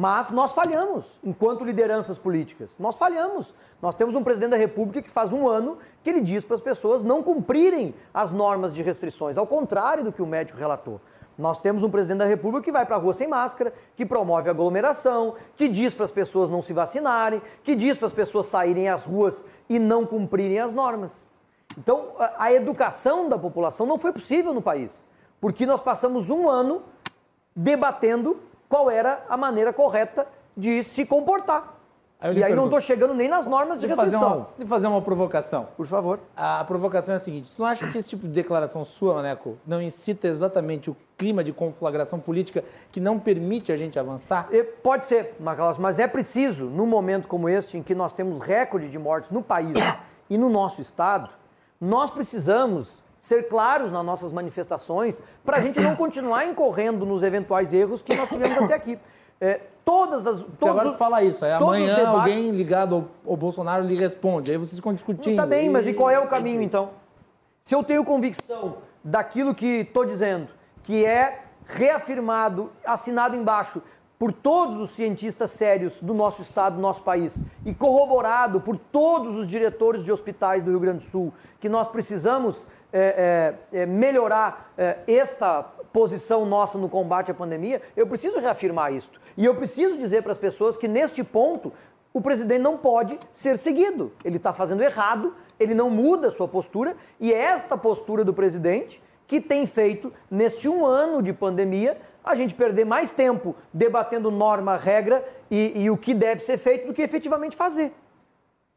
Mas nós falhamos enquanto lideranças políticas. Nós falhamos. Nós temos um presidente da República que faz um ano que ele diz para as pessoas não cumprirem as normas de restrições, ao contrário do que o médico relatou. Nós temos um presidente da República que vai para a rua sem máscara, que promove aglomeração, que diz para as pessoas não se vacinarem, que diz para as pessoas saírem às ruas e não cumprirem as normas. Então, a educação da população não foi possível no país, porque nós passamos um ano debatendo qual era a maneira correta de se comportar. Aí e aí pergunto, não estou chegando nem nas normas de restrição. Fazer uma, de fazer uma provocação. Por favor. A provocação é a seguinte: tu não acha que esse tipo de declaração sua, Maneco, não incita exatamente o clima de conflagração política que não permite a gente avançar? Pode ser, Macalas, mas é preciso, num momento como este, em que nós temos recorde de mortes no país e no nosso Estado, nós precisamos ser claros nas nossas manifestações para a gente não continuar incorrendo nos eventuais erros que nós tivemos até aqui. É, todas as. Todos agora tu fala isso, amanhã debates... alguém ligado ao, ao, Bolsonaro lhe responde, aí vocês ficam discutindo. Tá bem, mas e qual é o caminho então? Se eu tenho convicção daquilo que estou dizendo, que é reafirmado, assinado embaixo por todos os cientistas sérios do nosso estado, do nosso país, e corroborado por todos os diretores de hospitais do Rio Grande do Sul, que nós precisamos é, é, é melhorar é, esta posição nossa no combate à pandemia, eu preciso reafirmar isto. E eu preciso dizer para as pessoas que neste ponto o presidente não pode ser seguido. Ele está fazendo errado, ele não muda a sua postura, e é esta postura do presidente que tem feito, neste um ano de pandemia, a gente perder mais tempo debatendo norma, regra e, e o que deve ser feito do que efetivamente fazer.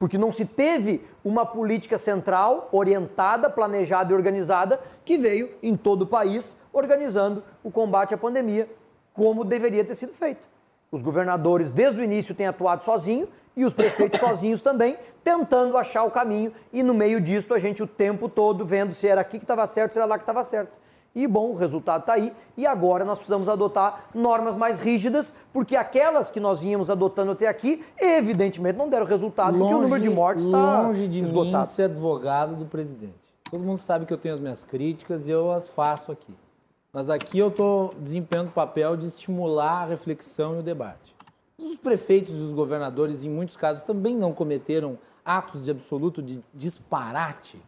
Porque não se teve uma política central orientada, planejada e organizada que veio em todo o país organizando o combate à pandemia como deveria ter sido feito. Os governadores, desde o início, têm atuado sozinhos e os prefeitos sozinhos também, tentando achar o caminho. E no meio disso, a gente o tempo todo vendo se era aqui que estava certo, se era lá que estava certo. E bom, o resultado está aí. E agora nós precisamos adotar normas mais rígidas, porque aquelas que nós vínhamos adotando até aqui, evidentemente não deram resultado, longe, porque o número de mortes está Longe de esgotado. mim ser advogado do presidente. Todo mundo sabe que eu tenho as minhas críticas e eu as faço aqui. Mas aqui eu estou desempenhando o papel de estimular a reflexão e o debate. Os prefeitos e os governadores, em muitos casos, também não cometeram atos de absoluto de disparate.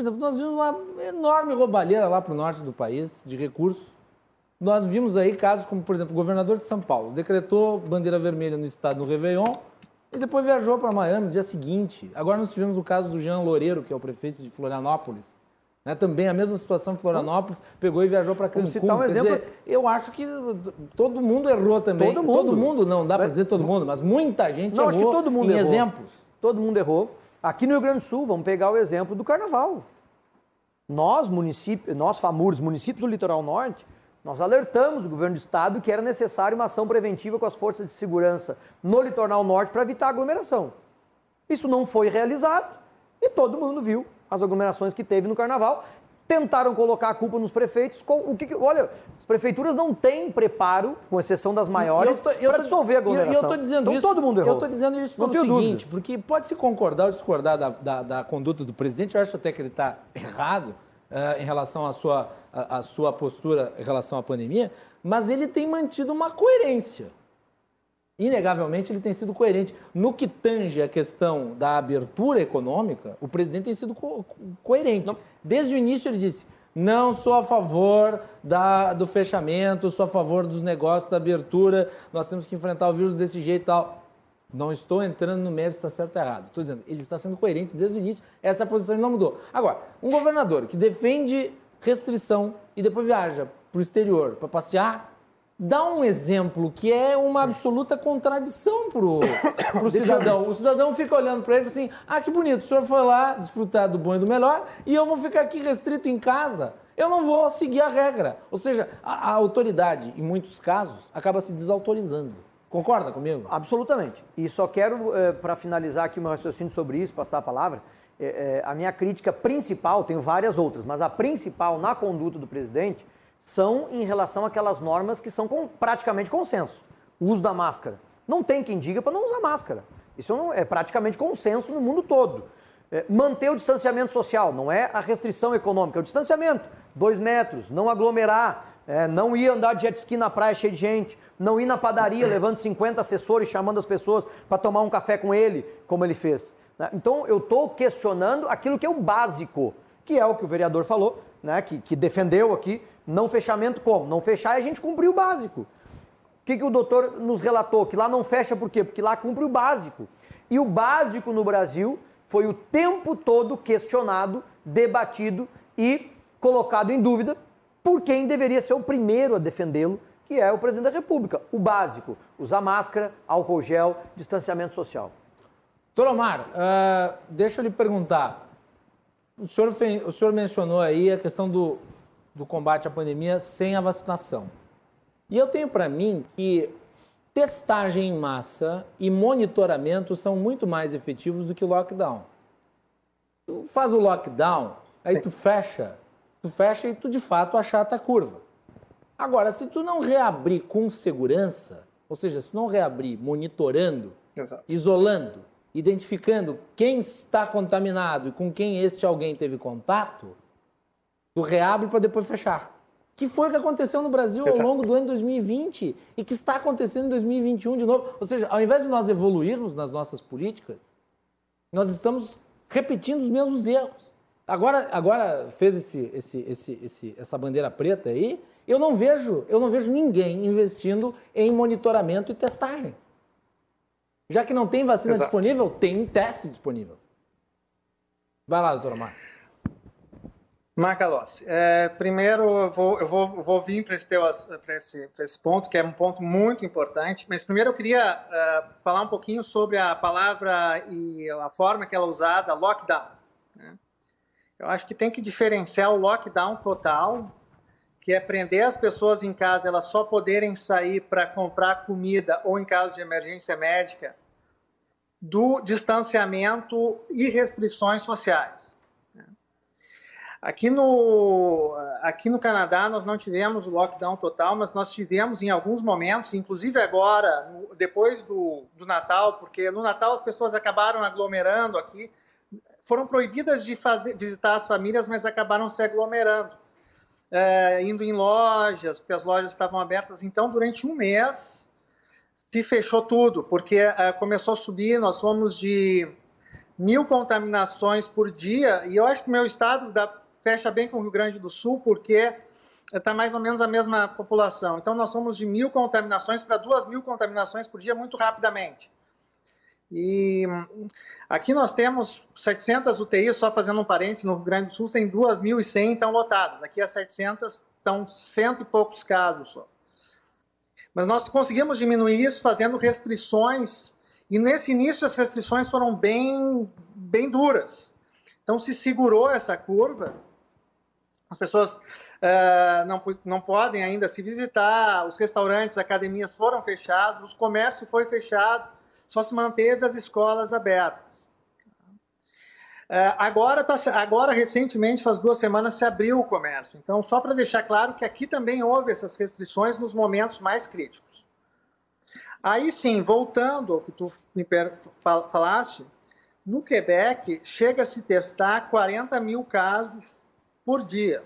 Por exemplo, nós vimos uma enorme roubalheira lá para o norte do país de recursos. Nós vimos aí casos como, por exemplo, o governador de São Paulo decretou bandeira vermelha no estado no Réveillon e depois viajou para Miami no dia seguinte. Agora nós tivemos o caso do Jean Loureiro, que é o prefeito de Florianópolis, né, também a mesma situação em Florianópolis, pegou e viajou para Cancún. Citar um exemplo... Dizer, eu acho que todo mundo errou também. Todo mundo, todo mundo não dá para dizer todo mundo, mas muita gente não, errou acho que todo mundo em errou. exemplos. Todo mundo errou. Aqui no Rio Grande do Sul, vamos pegar o exemplo do Carnaval. Nós, municípios, nós FAMURS, municípios do Litoral Norte, nós alertamos o governo do estado que era necessário uma ação preventiva com as forças de segurança no Litoral Norte para evitar aglomeração. Isso não foi realizado e todo mundo viu as aglomerações que teve no carnaval. Tentaram colocar a culpa nos prefeitos. O que, olha, as prefeituras não têm preparo, com exceção das maiores, para dissolver a aglomeração. E eu estou dizendo então, isso. Todo mundo errou. Eu estou dizendo isso pelo seguinte, dúvida. porque pode se concordar ou discordar da, da, da, conduta do presidente. Eu acho até que ele está errado uh, em relação à sua, à, à sua postura em relação à pandemia, mas ele tem mantido uma coerência inegavelmente, ele tem sido coerente. No que tange a questão da abertura econômica, o presidente tem sido co coerente. Não. Desde o início, ele disse: não sou a favor da, do fechamento, sou a favor dos negócios, da abertura, nós temos que enfrentar o vírus desse jeito e tal. Não estou entrando no mérito se está certo ou errado. Estou dizendo, ele está sendo coerente desde o início, essa posição não mudou. Agora, um governador que defende restrição e depois viaja para o exterior para passear, dá um exemplo que é uma absoluta contradição pro, pro cidadão. O cidadão fica olhando para ele e fala assim: ah, que bonito, o senhor foi lá desfrutar do bom e do melhor e eu vou ficar aqui restrito em casa. Eu não vou seguir a regra. Ou seja, a, a autoridade, em muitos casos, acaba se desautorizando. Concorda comigo? Absolutamente. E só quero, é, para finalizar aqui o meu raciocínio sobre isso, passar a palavra, é, é, a minha crítica principal, tenho várias outras, mas a principal na conduta do presidente são em relação àquelas normas que são com, praticamente consenso. O uso da máscara. Não tem quem diga para não usar máscara. Isso não, é praticamente consenso no mundo todo. É, manter o distanciamento social, não é a restrição econômica, é o distanciamento. Dois metros, não aglomerar, é, não ir andar de jet ski na praia cheio de gente, não ir na padaria levando 50 assessores chamando as pessoas para tomar um café com ele, como ele fez. Né? Então eu estou questionando aquilo que é o básico, que é o que o vereador falou, né? que, que defendeu aqui, não fechamento como? Não fechar é a gente cumprir o básico. O que, que o doutor nos relatou? Que lá não fecha por quê? Porque lá cumpre o básico. E o básico no Brasil foi o tempo todo questionado, debatido e colocado em dúvida por quem deveria ser o primeiro a defendê-lo, que é o presidente da República. O básico: usar máscara, álcool gel, distanciamento social. Toromar, uh, deixa eu lhe perguntar. O senhor, o senhor mencionou aí a questão do, do combate à pandemia sem a vacinação. E eu tenho para mim que testagem em massa e monitoramento são muito mais efetivos do que lockdown. Tu faz o lockdown, aí tu fecha, tu fecha e tu de fato achata a curva. Agora, se tu não reabrir com segurança, ou seja, se não reabrir monitorando, Exato. isolando, identificando quem está contaminado e com quem este alguém teve contato, Tu reabre para depois fechar. Que foi o que aconteceu no Brasil ao longo do ano 2020 e que está acontecendo em 2021 de novo. Ou seja, ao invés de nós evoluirmos nas nossas políticas, nós estamos repetindo os mesmos erros. Agora, agora fez esse, esse, esse, esse, essa bandeira preta aí, eu não vejo, eu não vejo ninguém investindo em monitoramento e testagem. Já que não tem vacina Exato. disponível, tem teste disponível. Vai lá, doutora Mar. Macalossi, é, primeiro eu vou, eu vou, vou vir para esse, esse, esse ponto, que é um ponto muito importante, mas primeiro eu queria uh, falar um pouquinho sobre a palavra e a forma que ela é usada, lockdown. Né? Eu acho que tem que diferenciar o lockdown total, que é prender as pessoas em casa, elas só poderem sair para comprar comida ou em caso de emergência médica, do distanciamento e restrições sociais. Aqui no, aqui no Canadá, nós não tivemos o lockdown total, mas nós tivemos em alguns momentos, inclusive agora, depois do, do Natal, porque no Natal as pessoas acabaram aglomerando aqui, foram proibidas de fazer, visitar as famílias, mas acabaram se aglomerando, é, indo em lojas, porque as lojas estavam abertas. Então, durante um mês, se fechou tudo, porque é, começou a subir, nós fomos de mil contaminações por dia, e eu acho que o meu estado da fecha bem com o Rio Grande do Sul, porque está mais ou menos a mesma população. Então, nós somos de mil contaminações para duas mil contaminações por dia muito rapidamente. E aqui nós temos 700 UTIs, só fazendo um parênteses, no Rio Grande do Sul tem 2.100 estão lotadas. Aqui as 700 estão cento e poucos casos só. Mas nós conseguimos diminuir isso fazendo restrições, e nesse início as restrições foram bem, bem duras. Então se segurou essa curva, as pessoas uh, não, não podem ainda se visitar, os restaurantes, academias foram fechados, o comércio foi fechado, só se manteve as escolas abertas. Uh, agora, tá, agora, recentemente, faz duas semanas, se abriu o comércio. Então, só para deixar claro que aqui também houve essas restrições nos momentos mais críticos. Aí sim, voltando ao que tu me falaste, no Quebec chega a se testar 40 mil casos por dia.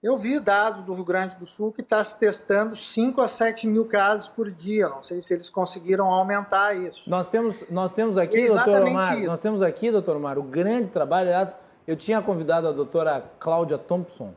Eu vi dados do Rio Grande do Sul que está se testando 5 a 7 mil casos por dia. Não sei se eles conseguiram aumentar isso. Nós temos, nós temos aqui, doutor Omar, isso. nós temos aqui, doutor Omar, o grande trabalho. Aliás, eu tinha convidado a doutora Cláudia Thompson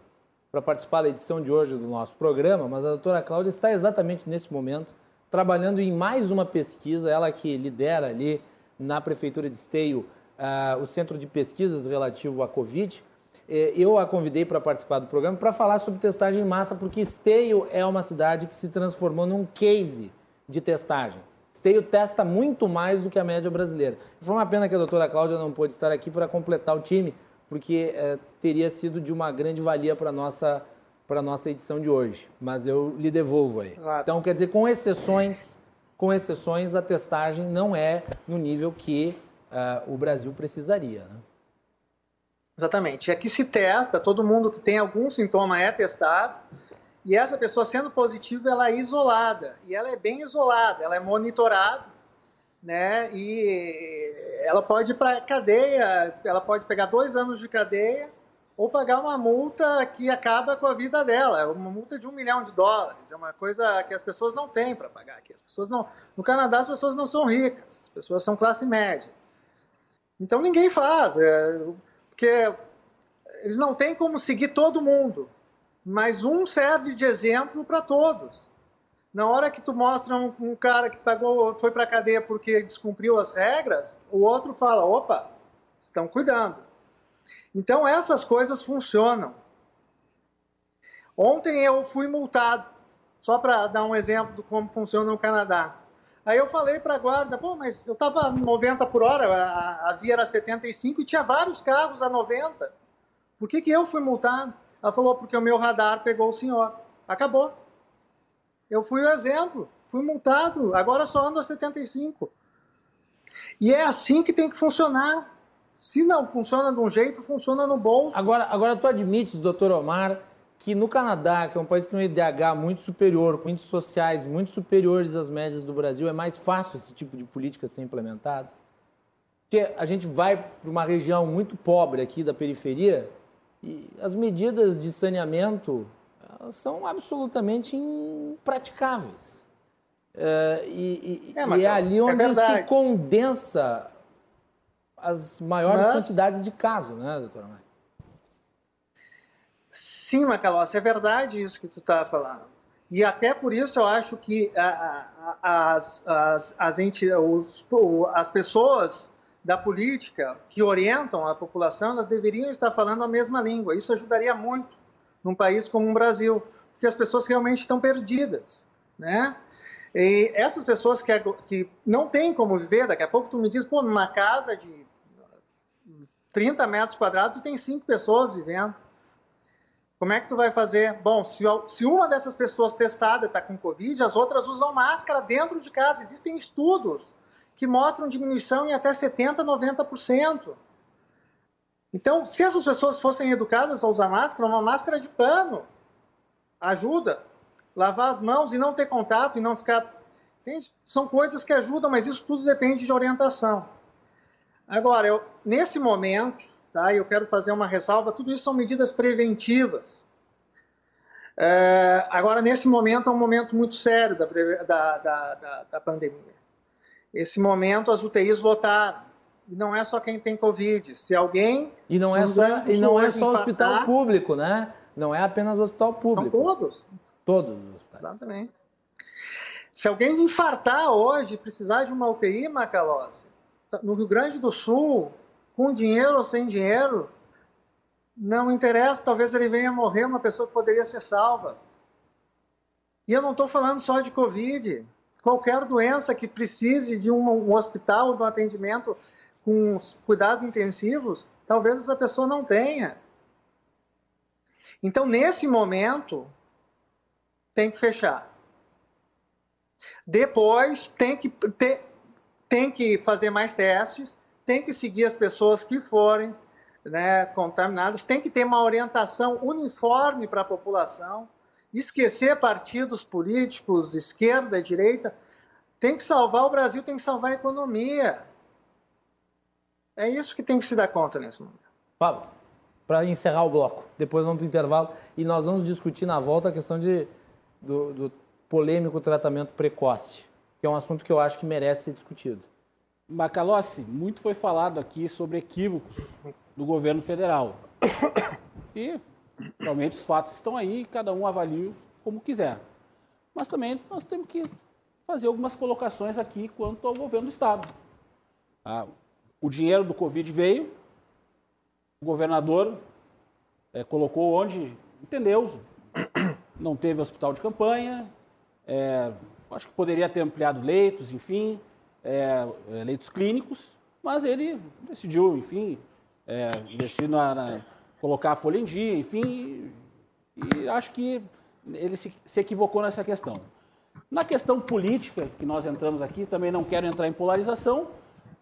para participar da edição de hoje do nosso programa, mas a doutora Cláudia está exatamente nesse momento trabalhando em mais uma pesquisa, ela que lidera ali na Prefeitura de Esteio uh, o Centro de Pesquisas relativo à Covid, é, eu a convidei para participar do programa para falar sobre testagem em massa, porque Esteio é uma cidade que se transformou num case de testagem. Esteio testa muito mais do que a média brasileira. Foi uma pena que a doutora Cláudia não pôde estar aqui para completar o time, porque é, teria sido de uma grande valia para a nossa, nossa edição de hoje. Mas eu lhe devolvo aí. Claro. Então, quer dizer, com exceções, com exceções, a testagem não é no nível que uh, o Brasil precisaria. Né? Exatamente. Aqui se testa, todo mundo que tem algum sintoma é testado, e essa pessoa sendo positiva, ela é isolada, e ela é bem isolada, ela é monitorada, né? E ela pode ir para cadeia, ela pode pegar dois anos de cadeia ou pagar uma multa que acaba com a vida dela, uma multa de um milhão de dólares, é uma coisa que as pessoas não têm para pagar aqui. As pessoas não, no Canadá as pessoas não são ricas, as pessoas são classe média. Então ninguém faz, é, porque eles não têm como seguir todo mundo, mas um serve de exemplo para todos. Na hora que tu mostra um, um cara que pagou, foi para a cadeia porque descumpriu as regras, o outro fala: opa, estão cuidando. Então essas coisas funcionam. Ontem eu fui multado, só para dar um exemplo de como funciona no Canadá. Aí eu falei para a guarda, pô, mas eu estava 90 por hora, a, a via era 75 e tinha vários carros a 90. Por que, que eu fui multado? Ela falou, porque o meu radar pegou o senhor. Acabou. Eu fui o exemplo, fui multado, agora só ando a 75. E é assim que tem que funcionar. Se não funciona de um jeito, funciona no bolso. Agora, agora tu admites, doutor Omar, que no Canadá, que é um país que tem um IDH muito superior, com índices sociais muito superiores às médias do Brasil, é mais fácil esse tipo de política ser implementado? Porque a gente vai para uma região muito pobre aqui da periferia e as medidas de saneamento são absolutamente impraticáveis. É, e, e, é, e é ali é onde é se condensa as maiores Mas... quantidades de casos, né, doutora Maria? Sim, Macalossi, é verdade isso que tu está falando. E até por isso eu acho que as, as, as, enti, os, as pessoas da política que orientam a população, elas deveriam estar falando a mesma língua. Isso ajudaria muito num país como o Brasil, porque as pessoas realmente estão perdidas, né? E essas pessoas que, que não têm como viver, daqui a pouco tu me diz, pô, numa casa de 30 metros quadrados, tu tem cinco pessoas vivendo. Como é que tu vai fazer? Bom, se, se uma dessas pessoas testada está com Covid, as outras usam máscara dentro de casa. Existem estudos que mostram diminuição em até 70%, 90%. Então, se essas pessoas fossem educadas a usar máscara, uma máscara de pano ajuda. Lavar as mãos e não ter contato e não ficar. Entende? São coisas que ajudam, mas isso tudo depende de orientação. Agora, eu, nesse momento, tá, eu quero fazer uma ressalva: tudo isso são medidas preventivas. É, agora, nesse momento, é um momento muito sério da, da, da, da pandemia. Esse momento, as UTIs lotaram e não é só quem tem Covid. Se alguém. E não é só, e não é só hospital público, né? Não é apenas hospital público. São todos. Todos os hospitais. Exatamente. Se alguém infartar hoje precisar de uma UTI, Macalossi, no Rio Grande do Sul, com dinheiro ou sem dinheiro, não interessa, talvez ele venha morrer uma pessoa que poderia ser salva. E eu não estou falando só de Covid. Qualquer doença que precise de um, hospital, de um atendimento com cuidados intensivos, talvez essa pessoa não tenha. Então, nesse momento, tem que fechar. Depois, tem que, ter, tem que fazer mais testes, tem que seguir as pessoas que forem né, contaminadas, tem que ter uma orientação uniforme para a população, esquecer partidos políticos, esquerda, direita. Tem que salvar o Brasil, tem que salvar a economia. É isso que tem que se dar conta nesse momento. Pablo, para encerrar o bloco, depois vamos para o intervalo e nós vamos discutir na volta a questão de, do, do polêmico tratamento precoce, que é um assunto que eu acho que merece ser discutido. Macalossi, muito foi falado aqui sobre equívocos do governo federal. E realmente os fatos estão aí, cada um avalia como quiser. Mas também nós temos que fazer algumas colocações aqui quanto ao governo do Estado. Ah, o dinheiro do Covid veio, o governador é, colocou onde entendeu, não teve hospital de campanha, é, acho que poderia ter ampliado leitos, enfim, é, leitos clínicos, mas ele decidiu, enfim, é, investir na, na, colocar a folha em dia, enfim, e, e acho que ele se, se equivocou nessa questão. Na questão política, que nós entramos aqui, também não quero entrar em polarização,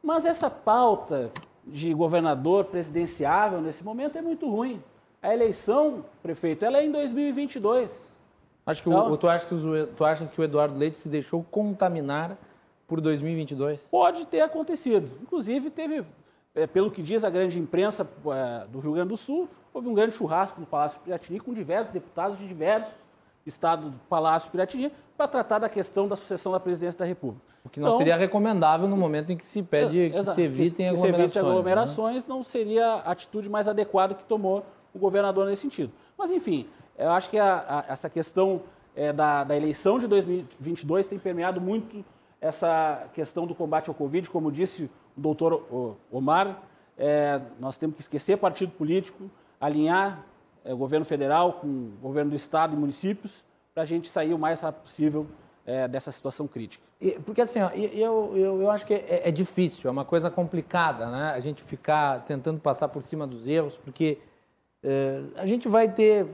mas essa pauta de governador presidenciável nesse momento é muito ruim. A eleição, prefeito, ela é em 2022. Acho que então, o, tu, achas que tu achas que o Eduardo Leite se deixou contaminar por 2022? Pode ter acontecido. Inclusive, teve, é, pelo que diz a grande imprensa é, do Rio Grande do Sul, houve um grande churrasco no Palácio Piratini com diversos deputados de diversos Estado do Palácio Piratini para tratar da questão da sucessão da presidência da República. O que não então, seria recomendável no momento em que se pede é, que se evitem que, que aglomerações. Se evite aglomerações, né? não seria a atitude mais adequada que tomou o governador nesse sentido. Mas, enfim, eu acho que a, a, essa questão é, da, da, eleição de 2022 tem permeado muito essa questão do combate ao Covid. Como disse o doutor Omar, é, nós temos que esquecer partido político, alinhar é, governo federal com governo do estado e municípios para a gente sair o mais rápido possível é, dessa situação crítica. Porque assim, ó, eu, eu, eu acho que é, é, difícil, é uma coisa complicada, né? A gente ficar tentando passar por cima dos erros, porque é, a gente vai ter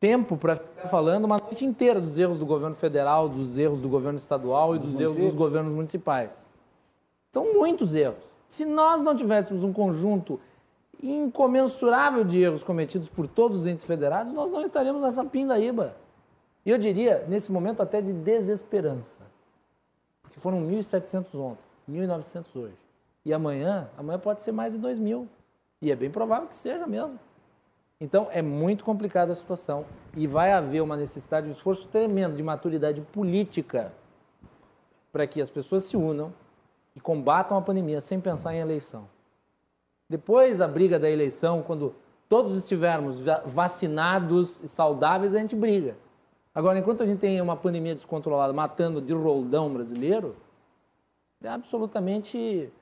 tempo para ficar falando uma noite inteira dos erros do governo federal, dos erros do governo estadual e dos erros dos governos municipais. São muitos erros. Se nós não tivéssemos um conjunto incomensurável de erros cometidos por todos os entes federados, nós não estaríamos nessa pindaíba. E eu diria, nesse momento, até de desesperança. Porque foram 1.700 ontem, 1.900 hoje. E amanhã, amanhã pode ser mais de 2.000. E é bem provável que seja mesmo. Então, é muito complicada a situação e vai haver uma necessidade, um esforço tremendo de maturidade política para que as pessoas se unam e combatam a pandemia sem pensar em eleição. Depois da briga da eleição, quando todos estivermos vacinados e saudáveis, a gente briga. Agora, enquanto a gente tem uma pandemia descontrolada matando de roldão brasileiro, é absolutamente,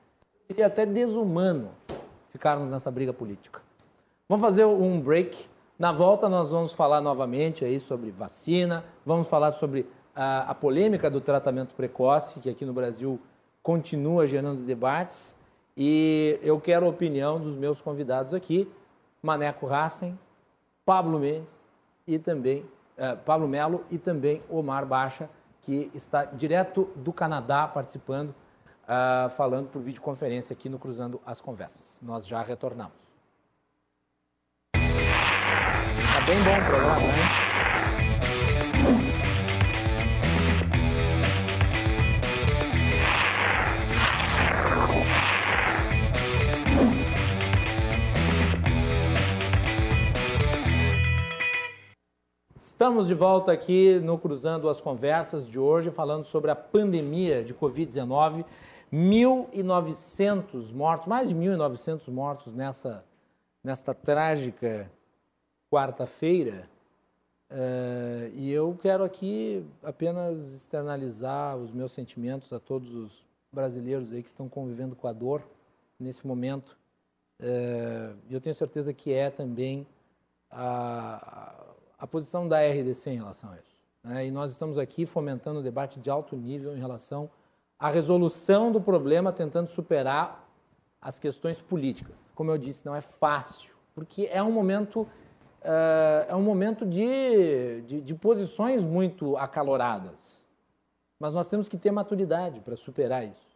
seria até desumano ficarmos nessa briga política. Vamos fazer um break. Na volta nós vamos falar novamente aí sobre vacina, vamos falar sobre a, a polêmica do tratamento precoce, que aqui no Brasil continua gerando debates. E eu quero a opinião dos meus convidados aqui, Maneco Rassen, Pablo Mendes e também uh, Pablo Melo e também Omar Baixa, que está direto do Canadá participando, uh, falando por videoconferência aqui no Cruzando as Conversas. Nós já retornamos. Bem bom o programa, né? Estamos de volta aqui no Cruzando as Conversas de hoje, falando sobre a pandemia de Covid-19. 1.900 mortos, mais de 1.900 mortos nessa, nesta trágica quarta-feira. Uh, e eu quero aqui apenas externalizar os meus sentimentos a todos os brasileiros aí que estão convivendo com a dor nesse momento. Uh, eu tenho certeza que é também a, a posição da RDC em relação a isso. Né? E nós estamos aqui fomentando um debate de alto nível em relação à resolução do problema, tentando superar as questões políticas. Como eu disse, não é fácil, porque é um momento, é um momento de, de, de posições muito acaloradas. Mas nós temos que ter maturidade para superar isso.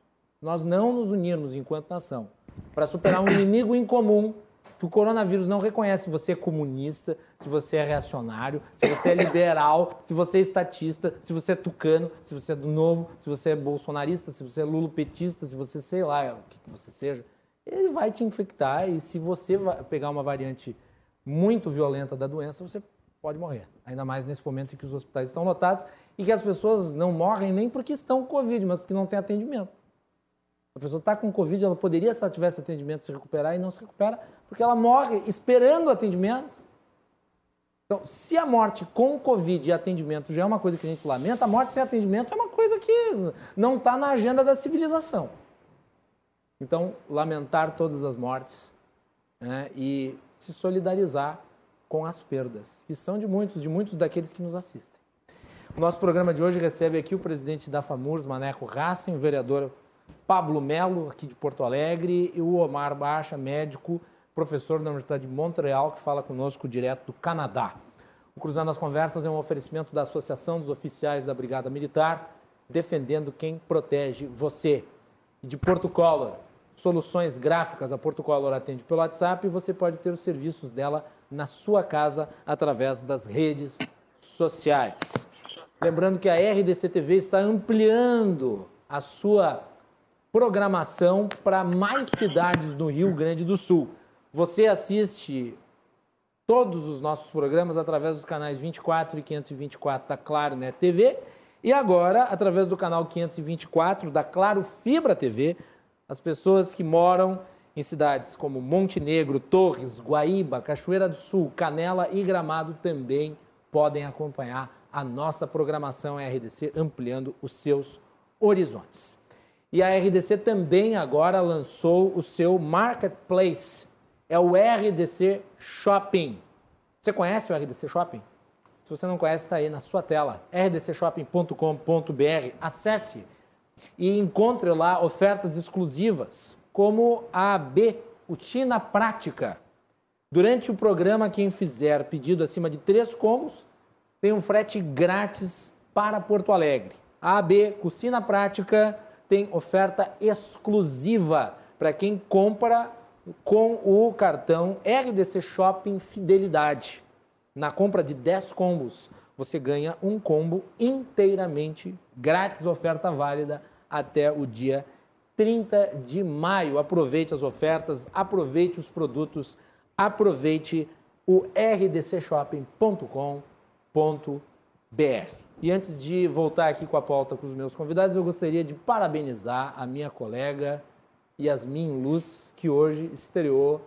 Nós não nos unirmos enquanto nação para superar um inimigo em comum que o coronavírus não reconhece se você é comunista, se você é reacionário, se você é liberal, se você é estatista, se você é tucano, se você é do novo, se você é bolsonarista, se você é lulopetista, se você sei lá o que você seja. Ele vai te infectar e se você pegar uma variante muito violenta da doença, você pode morrer. Ainda mais nesse momento em que os hospitais estão lotados e que as pessoas não morrem nem porque estão com Covid, mas porque não tem atendimento. A pessoa está com Covid, ela poderia, se ela tivesse atendimento, se recuperar e não se recupera porque ela morre esperando o atendimento. Então, se a morte com Covid e atendimento já é uma coisa que a gente lamenta, a morte sem atendimento é uma coisa que não está na agenda da civilização. Então, lamentar todas as mortes né, e se solidarizar com as perdas, que são de muitos, de muitos daqueles que nos assistem. O nosso programa de hoje recebe aqui o presidente da FAMURS, Maneco Racing, o vereador Pablo Melo, aqui de Porto Alegre, e o Omar Baixa, médico, professor da Universidade de Montreal, que fala conosco direto do Canadá. O Cruzando as Conversas é um oferecimento da Associação dos Oficiais da Brigada Militar, defendendo quem protege você. E de Porto Color, soluções gráficas, a Porto Color atende pelo WhatsApp e você pode ter os serviços dela na sua casa através das redes sociais. Lembrando que a RDC TV está ampliando a sua programação para mais cidades do Rio Grande do Sul. Você assiste todos os nossos programas através dos canais 24 e 524 da Claro Net TV e agora através do canal 524 da Claro Fibra TV, as pessoas que moram em cidades como Montenegro, Torres, Guaíba, Cachoeira do Sul, Canela e Gramado também podem acompanhar a nossa programação RDC ampliando os seus horizontes. E a RDC também agora lançou o seu marketplace, é o RDC Shopping. Você conhece o RDC Shopping? Se você não conhece, está aí na sua tela, rdcshopping.com.br. Acesse e encontre lá ofertas exclusivas, como a AB, o China Prática. Durante o programa, quem fizer pedido acima de três combos tem um frete grátis para Porto Alegre. A AB Cucina Prática tem oferta exclusiva para quem compra com o cartão RDC Shopping Fidelidade. Na compra de 10 combos, você ganha um combo inteiramente grátis, oferta válida até o dia 30 de maio. Aproveite as ofertas, aproveite os produtos, aproveite o rdcshopping.com www.cultura.br. E antes de voltar aqui com a pauta com os meus convidados, eu gostaria de parabenizar a minha colega Yasmin Luz, que hoje estreou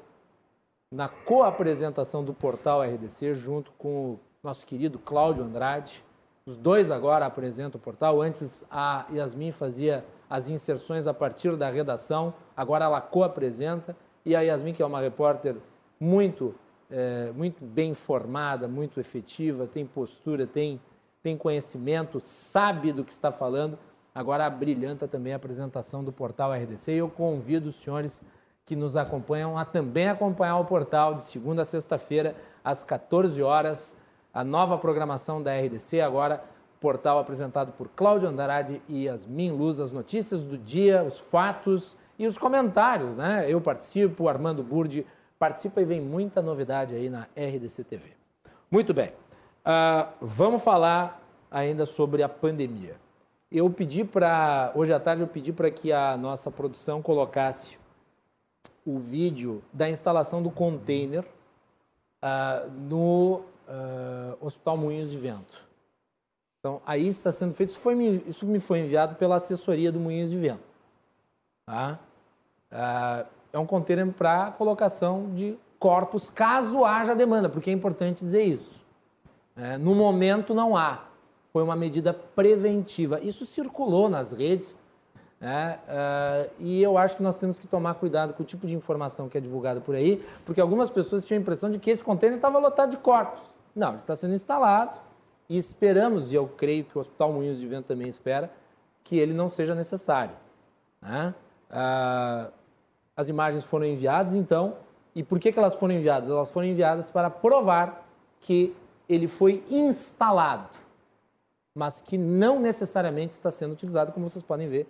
na co-apresentação do portal RDC, junto com o nosso querido Cláudio Andrade. Os dois agora apresentam o portal. Antes a Yasmin fazia as inserções a partir da redação, agora ela co-apresenta. E a Yasmin, que é uma repórter muito é, muito bem informada, muito efetiva, tem postura, tem, tem conhecimento, sabe do que está falando. Agora brilhanta também a apresentação do portal RDC e eu convido os senhores que nos acompanham a também acompanhar o portal de segunda a sexta-feira, às 14 horas, a nova programação da RDC, agora portal apresentado por Cláudio Andrade e Yasmin Luz, as notícias do dia, os fatos e os comentários, né? Eu participo, Armando Burdi participa e vem muita novidade aí na RDC TV. Muito bem, uh, vamos falar ainda sobre a pandemia. Eu pedi para, hoje à tarde eu pedi para que a nossa produção colocasse o vídeo da instalação do container uh, no uh, Hospital Moinhos de Vento. Então, aí está sendo feito, isso, foi, isso me foi enviado pela assessoria do Moinhos de Vento. Tá? Uh, é um container para colocação de corpos caso haja demanda, porque é importante dizer isso. É, no momento não há. Foi uma medida preventiva. Isso circulou nas redes uh, e eu acho que nós temos que tomar cuidado com o tipo de informação que é divulgada por aí, porque algumas pessoas tinham a impressão de que esse container estava lotado de corpos. Não, ele está sendo instalado e esperamos, e eu creio que o Hospital Moinhos de Vento também espera, que ele não seja necessário. Né? Uh, as imagens foram enviadas, então, e por que, que elas foram enviadas? Elas foram enviadas para provar que ele foi instalado, mas que não necessariamente está sendo utilizado, como vocês podem ver,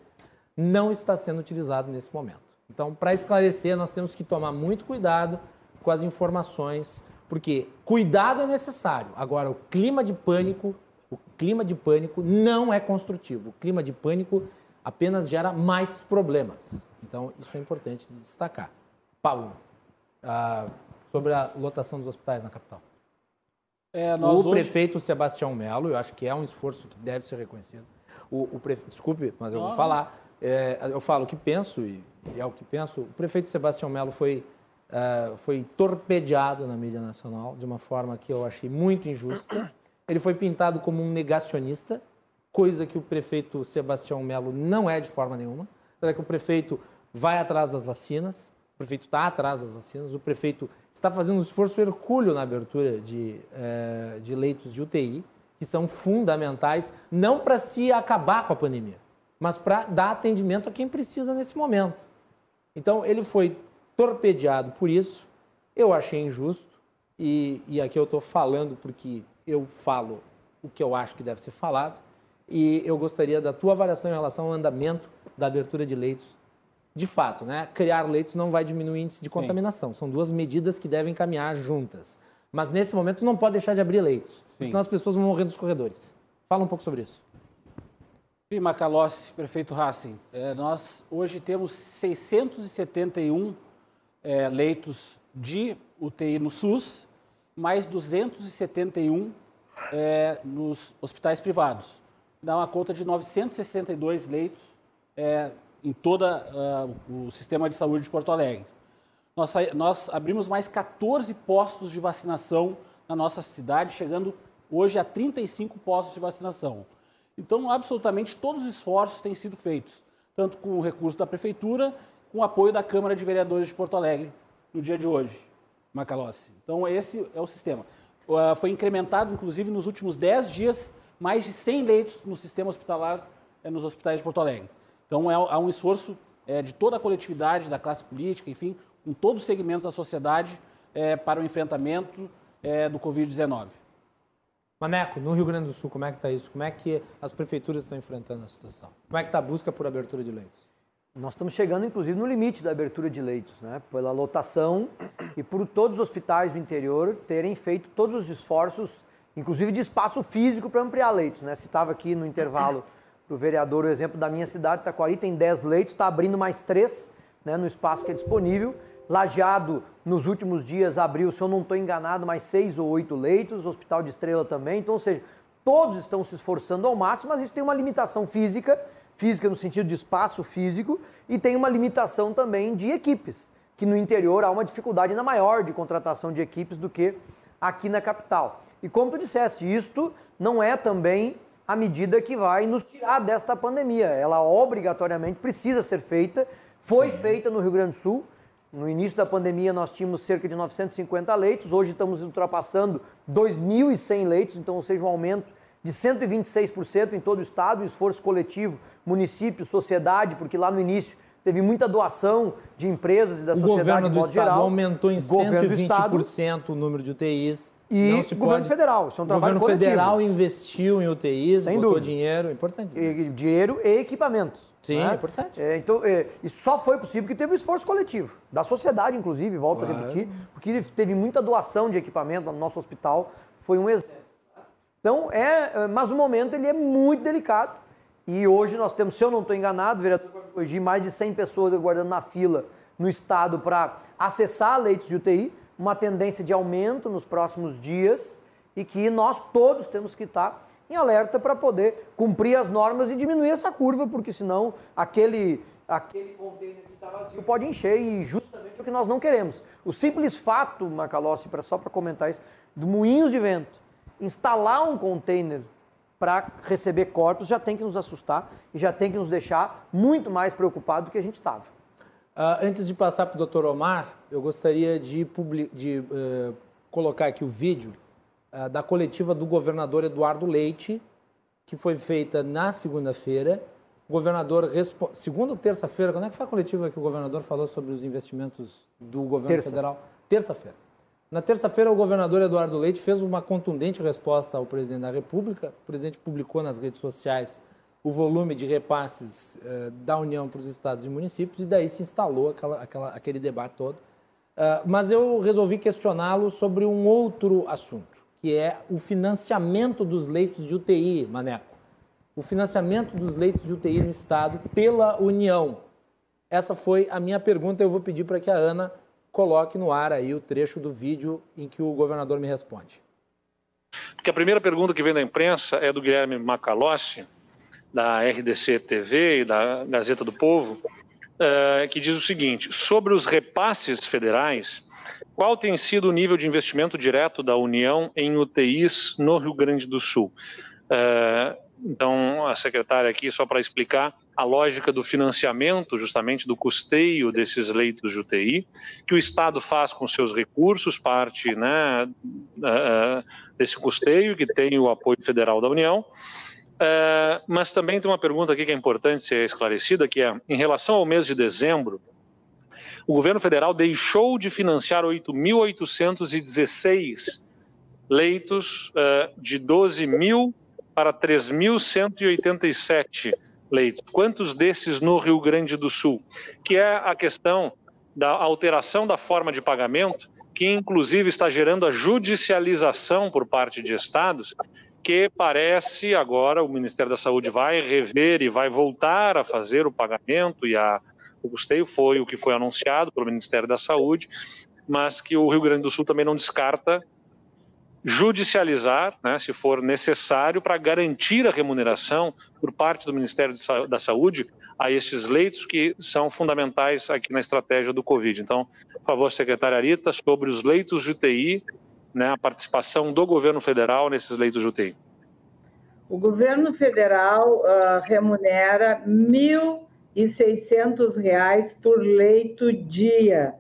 não está sendo utilizado nesse momento. Então, para esclarecer, nós temos que tomar muito cuidado com as informações, porque cuidado é necessário. Agora, o clima de pânico, o clima de pânico não é construtivo. O clima de pânico apenas gera mais problemas. Então, isso é importante de destacar. Paulo, ah, sobre a lotação dos hospitais na capital. É, o hoje... prefeito Sebastião Melo, eu acho que é um esforço que deve ser reconhecido. O, o prefe... Desculpe, mas eu vou falar. É, eu falo o que penso e, e, é o que penso. O prefeito Sebastião Melo foi, uh, foi torpedeado na mídia nacional de uma forma que eu achei muito injusta. Ele foi pintado como um negacionista, coisa que o prefeito Sebastião Melo não é de forma nenhuma. É que o prefeito vai atrás das vacinas, O prefeito está atrás das vacinas, o prefeito está fazendo um esforço hercúleo na abertura de, é, de leitos de UTI, que são fundamentais, não para se acabar com a pandemia, mas para dar atendimento a quem precisa nesse momento. Então, ele foi torpedeado por isso, eu achei injusto, e, e aqui eu estou falando porque eu falo o que eu acho que deve ser falado, e eu gostaria da tua avaliação em relação ao andamento da abertura de leitos. De fato, né? criar leitos não vai diminuir o índice de contaminação. Sim. São duas medidas que devem caminhar juntas. Mas nesse momento não pode deixar de abrir leitos, senão as pessoas vão morrer nos corredores. Fala um pouco sobre isso. Sim, Macalossi, prefeito Hassen, é, nós hoje temos 671 é, leitos de UTI no SUS, mais 271 é, nos hospitais privados. Dá uma conta de 962 leitos é, em todo uh, o sistema de saúde de Porto Alegre. Nós, nós abrimos mais 14 postos de vacinação na nossa cidade, chegando hoje a 35 postos de vacinação. Então, absolutamente todos os esforços têm sido feitos, tanto com o recurso da Prefeitura, com o apoio da Câmara de Vereadores de Porto Alegre, no dia de hoje, Macalossi. Então, esse é o sistema. Uh, foi incrementado, inclusive, nos últimos 10 dias, mais de 100 leitos no sistema hospitalar, eh, nos hospitais de Porto Alegre. Então, é, há um esforço é, de toda a coletividade, da classe política, enfim, com todos os segmentos da sociedade é, para o enfrentamento é, do Covid-19. Maneco, no Rio Grande do Sul, como é que está isso? Como é que as prefeituras estão enfrentando a situação? Como é que está a busca por abertura de leitos? Nós estamos chegando, inclusive, no limite da abertura de leitos, né? pela lotação e por todos os hospitais do interior terem feito todos os esforços, inclusive de espaço físico, para ampliar leitos. Né? Citava aqui no intervalo para o vereador o exemplo da minha cidade, Taquari, tem 10 leitos, está abrindo mais 3 né, no espaço que é disponível. Lajeado, nos últimos dias, abriu, se eu não estou enganado, mais seis ou oito leitos, Hospital de Estrela também. Então, ou seja, todos estão se esforçando ao máximo, mas isso tem uma limitação física, física no sentido de espaço físico, e tem uma limitação também de equipes, que no interior há uma dificuldade ainda maior de contratação de equipes do que aqui na capital. E como tu disseste, isto não é também a medida que vai nos tirar desta pandemia. Ela obrigatoriamente precisa ser feita, foi Sim. feita no Rio Grande do Sul, no início da pandemia, nós tínhamos cerca de 950 leitos, hoje estamos ultrapassando 2.100 leitos, então, ou seja, um aumento de 126% em todo o estado, esforço coletivo, município, sociedade, porque lá no início teve muita doação de empresas e da o sociedade de modo estado geral. aumentou em 120% o número de UTIs. E o governo pode... federal, isso é um trabalho O governo coletivo. federal investiu em UTIs, Sem botou dúvida. dinheiro, importante. E, dinheiro e equipamentos. Sim, né? é importante. É, então, é, isso só foi possível porque teve um esforço coletivo, da sociedade, inclusive, volto claro. a repetir, porque teve muita doação de equipamento no nosso hospital, foi um exemplo. Então, é, é, mas o momento ele é muito delicado. E hoje nós temos, se eu não estou enganado, vereador hoje mais de 100 pessoas aguardando na fila no estado para acessar leitos de UTI uma tendência de aumento nos próximos dias e que nós todos temos que estar em alerta para poder cumprir as normas e diminuir essa curva, porque senão aquele, aquele container que está vazio pode encher e justamente é o que nós não queremos. O simples fato, Macalossi, só para comentar isso, do Moinhos de Vento, instalar um container para receber corpos já tem que nos assustar e já tem que nos deixar muito mais preocupados do que a gente estava. Uh, antes de passar para o doutor Omar, eu gostaria de, de uh, colocar aqui o vídeo uh, da coletiva do governador Eduardo Leite, que foi feita na segunda-feira. O governador, segunda ou terça-feira, quando é que foi a coletiva que o governador falou sobre os investimentos do governo terça. federal? Terça-feira. Na terça-feira, o governador Eduardo Leite fez uma contundente resposta ao presidente da República. O presidente publicou nas redes sociais o volume de repasses uh, da União para os estados e municípios, e daí se instalou aquela, aquela, aquele debate todo. Uh, mas eu resolvi questioná-lo sobre um outro assunto, que é o financiamento dos leitos de UTI, Maneco. O financiamento dos leitos de UTI no estado pela União. Essa foi a minha pergunta. Eu vou pedir para que a Ana coloque no ar aí o trecho do vídeo em que o governador me responde. Porque a primeira pergunta que vem da imprensa é do Guilherme Macalossi, da RDC TV e da Gazeta do Povo, uh, que diz o seguinte: sobre os repasses federais, qual tem sido o nível de investimento direto da União em UTIs no Rio Grande do Sul? Uh, então a secretária aqui só para explicar a lógica do financiamento, justamente do custeio desses leitos de UTI, que o Estado faz com seus recursos, parte né, uh, desse custeio, que tem o apoio federal da União. Uh, mas também tem uma pergunta aqui que é importante ser esclarecida, que é, em relação ao mês de dezembro, o governo federal deixou de financiar 8.816 leitos uh, de 12 mil para 3.187 leitos. Quantos desses no Rio Grande do Sul? Que é a questão da alteração da forma de pagamento, que inclusive está gerando a judicialização por parte de estados, que parece agora o Ministério da Saúde vai rever e vai voltar a fazer o pagamento e a, o custeio foi o que foi anunciado pelo Ministério da Saúde, mas que o Rio Grande do Sul também não descarta judicializar, né, se for necessário, para garantir a remuneração por parte do Ministério da Saúde a estes leitos que são fundamentais aqui na estratégia do Covid. Então, por favor, secretária Arita, sobre os leitos de UTI, né, a participação do governo federal nesses leitos de UTI. O governo federal uh, remunera R$ 1.600 por leito dia.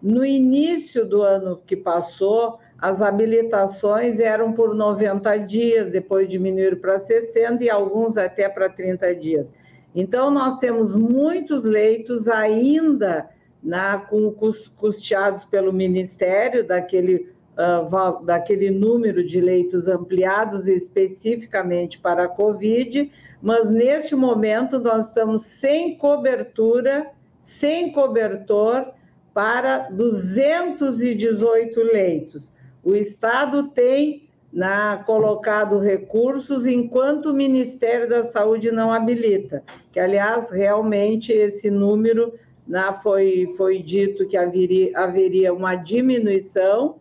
No início do ano que passou, as habilitações eram por 90 dias, depois diminuíram para 60 e alguns até para 30 dias. Então, nós temos muitos leitos ainda na, com, custeados pelo Ministério, daquele, uh, daquele número de leitos ampliados especificamente para a Covid, mas neste momento nós estamos sem cobertura, sem cobertor para 218 leitos. O Estado tem na, colocado recursos enquanto o Ministério da Saúde não habilita, que, aliás, realmente esse número na, foi, foi dito que haveria, haveria uma diminuição,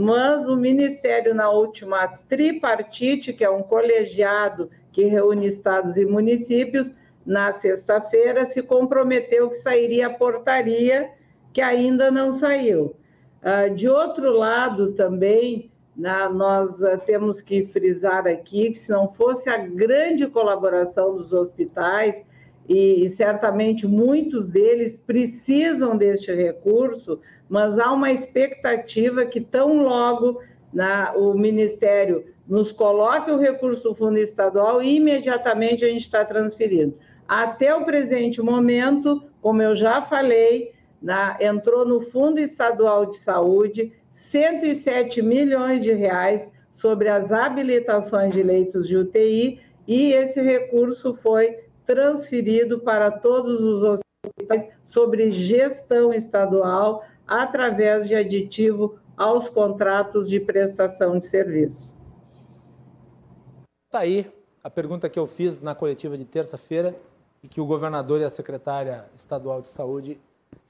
mas o Ministério, na última tripartite, que é um colegiado que reúne estados e municípios, na sexta-feira, se comprometeu que sairia a portaria, que ainda não saiu. Ah, de outro lado, também, nós ah, temos que frisar aqui que se não fosse a grande colaboração dos hospitais, e, certamente muitos deles precisam deste recurso, mas há uma expectativa que tão logo na, o Ministério nos coloque o recurso do fundo estadual e imediatamente a gente está transferindo. Até o presente momento, como eu já falei, na, entrou no Fundo Estadual de Saúde 107 milhões de reais sobre as habilitações de leitos de UTI e esse recurso foi transferido para todos os sobre gestão estadual através de aditivo aos contratos de prestação de serviço. Está aí a pergunta que eu fiz na coletiva de terça-feira e que o governador e a secretária estadual de saúde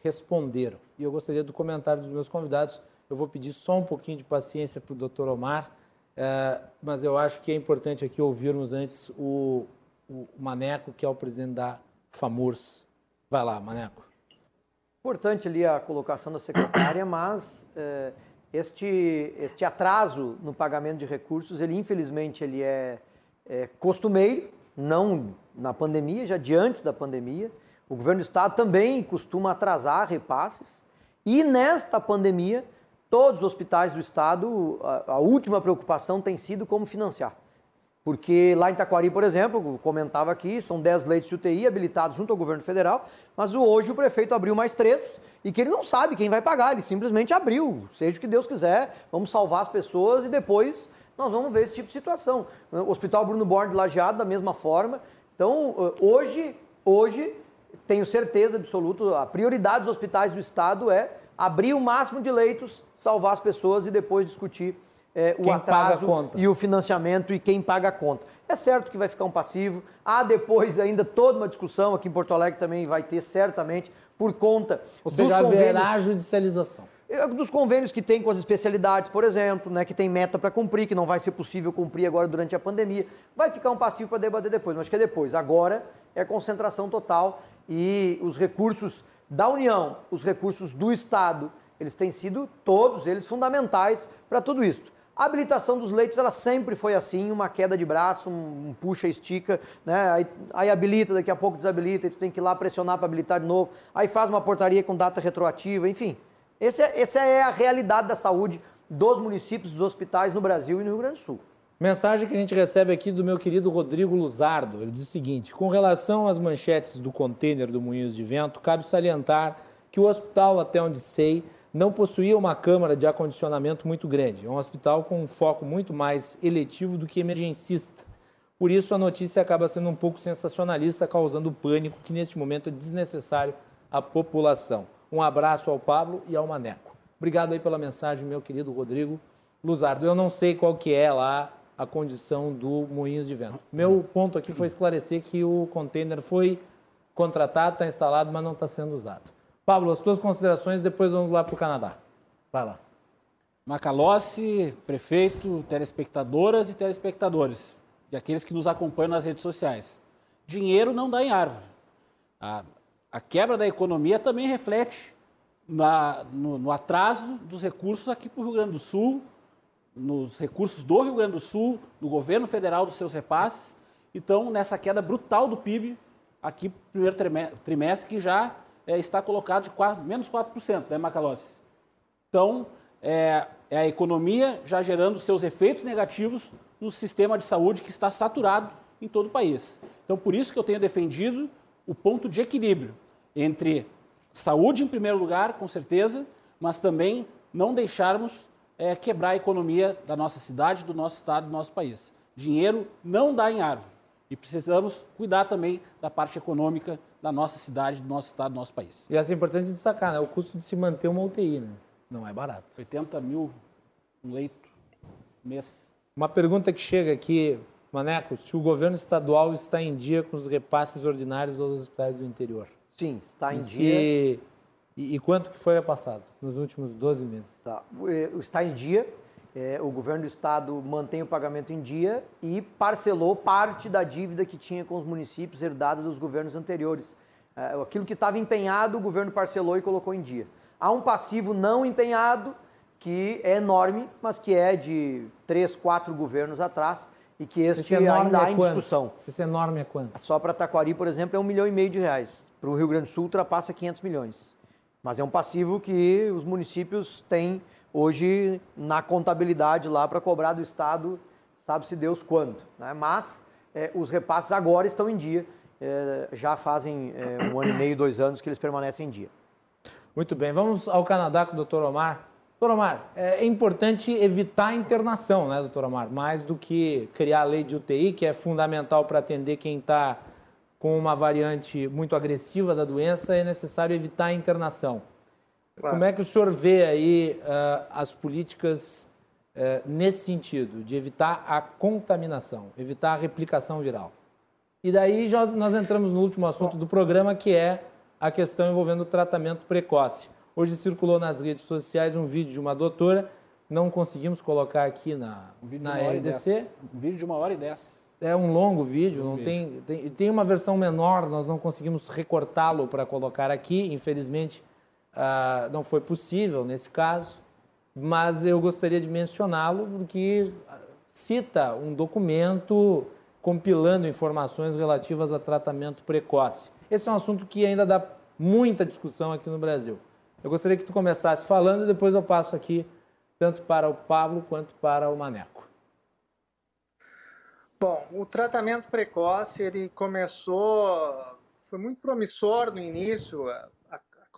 responderam. E eu gostaria do comentário dos meus convidados. Eu vou pedir só um pouquinho de paciência para o doutor Omar, é, mas eu acho que é importante aqui ouvirmos antes o, o Maneco, que é o presidente da FAMURS. Vai lá, Maneco. Importante ali a colocação da secretária, mas é, este, este atraso no pagamento de recursos, ele infelizmente ele é, é costumeiro, não na pandemia, já de antes da pandemia. O governo do estado também costuma atrasar repasses. E nesta pandemia, todos os hospitais do estado, a, a última preocupação tem sido como financiar. Porque lá em Taquari, por exemplo, comentava aqui, são 10 leitos de UTI habilitados junto ao governo federal, mas hoje o prefeito abriu mais três e que ele não sabe quem vai pagar, ele simplesmente abriu. Seja o que Deus quiser, vamos salvar as pessoas e depois nós vamos ver esse tipo de situação. O Hospital Bruno Borne de Lajeado, da mesma forma. Então, hoje, hoje tenho certeza absoluta, a prioridade dos hospitais do Estado é abrir o máximo de leitos, salvar as pessoas e depois discutir é, o atraso e o financiamento e quem paga a conta. É certo que vai ficar um passivo. Há depois ainda toda uma discussão aqui em Porto Alegre também vai ter certamente por conta Ou seja, dos convênios, haverá judicialização. É, dos convênios que tem com as especialidades, por exemplo, né, que tem meta para cumprir, que não vai ser possível cumprir agora durante a pandemia. Vai ficar um passivo para debater depois, mas que é depois. Agora é concentração total e os recursos da União, os recursos do Estado, eles têm sido todos eles fundamentais para tudo isso. A habilitação dos leitos, ela sempre foi assim, uma queda de braço, um, um puxa, estica, né? Aí, aí, habilita, daqui a pouco desabilita, e tu tem que ir lá pressionar para habilitar de novo. Aí faz uma portaria com data retroativa, enfim. Esse é, essa é a realidade da saúde dos municípios, dos hospitais no Brasil e no Rio Grande do Sul. Mensagem que a gente recebe aqui do meu querido Rodrigo Luzardo. Ele diz o seguinte: com relação às manchetes do contêiner do Moinhos de Vento, cabe salientar que o hospital, até onde sei, não possuía uma câmara de acondicionamento muito grande. É um hospital com um foco muito mais eletivo do que emergencista. Por isso, a notícia acaba sendo um pouco sensacionalista, causando pânico que neste momento é desnecessário à população. Um abraço ao Pablo e ao Maneco. Obrigado aí pela mensagem, meu querido Rodrigo Luzardo. Eu não sei qual que é lá a condição do Moinhos de Vento. Meu ponto aqui foi esclarecer que o container foi contratado, está instalado, mas não está sendo usado. Pablo, as tuas considerações, depois vamos lá para o Canadá. Vai lá. Macalossi, prefeito, telespectadoras e telespectadores, e aqueles que nos acompanham nas redes sociais. Dinheiro não dá em árvore. A, a quebra da economia também reflete na, no, no atraso dos recursos aqui para o Rio Grande do Sul, nos recursos do Rio Grande do Sul, do governo federal, dos seus repasses. Então, nessa queda brutal do PIB, aqui no primeiro trimestre, que já é, está colocado de 4, menos 4%, né, Macalossi? Então, é, é, a economia já gerando seus efeitos negativos no sistema de saúde que está saturado em todo o país. Então, por isso que eu tenho defendido o ponto de equilíbrio entre saúde em primeiro lugar, com certeza, mas também não deixarmos é, quebrar a economia da nossa cidade, do nosso estado, do nosso país. Dinheiro não dá em árvore. E precisamos cuidar também da parte econômica da nossa cidade, do nosso estado, do nosso país. E assim, é importante destacar, né? O custo de se manter uma UTI, né? Não é barato. 80 mil um leito mês. Uma pergunta que chega aqui, Maneco, se o governo estadual está em dia com os repasses ordinários aos hospitais do interior? Sim, está em e dia. E, e, quanto que foi passado nos últimos 12 meses? Tá. Está em dia. É, o governo do estado mantém o pagamento em dia e parcelou parte da dívida que tinha com os municípios herdada dos governos anteriores. É, aquilo que estava empenhado, o governo parcelou e colocou em dia. Há um passivo não empenhado, que é enorme, mas que é de três, quatro governos atrás e que este ainda há é em discussão. Esse enorme é quanto? Só para Taquari, por exemplo, é um milhão e meio de reais. Para o Rio Grande do Sul, ultrapassa 500 milhões. Mas é um passivo que os municípios têm hoje na contabilidade lá para cobrar do Estado, sabe-se Deus quando. Né? Mas é, os repasses agora estão em dia, é, já fazem é, um ano e meio, dois anos que eles permanecem em dia. Muito bem, vamos ao Canadá com o doutor Omar. Doutor Omar, é importante evitar a internação, né, doutor Omar? Mais do que criar a lei de UTI, que é fundamental para atender quem está com uma variante muito agressiva da doença, é necessário evitar a internação. Claro. Como é que o senhor vê aí uh, as políticas uh, nesse sentido, de evitar a contaminação, evitar a replicação viral? E daí já nós entramos no último assunto do programa, que é a questão envolvendo o tratamento precoce. Hoje circulou nas redes sociais um vídeo de uma doutora, não conseguimos colocar aqui na, um na RDC. Um vídeo de uma hora e dez. É um longo vídeo, um não tem, tem, tem uma versão menor, nós não conseguimos recortá-lo para colocar aqui, infelizmente uh, não foi possível nesse caso, mas eu gostaria de mencioná-lo porque cita um documento compilando informações relativas a tratamento precoce. Esse é um assunto que ainda dá muita discussão aqui no Brasil. Eu gostaria que tu começasse falando e depois eu passo aqui tanto para o Pablo quanto para o Maneco. Bom, o tratamento precoce ele começou, foi muito promissor no início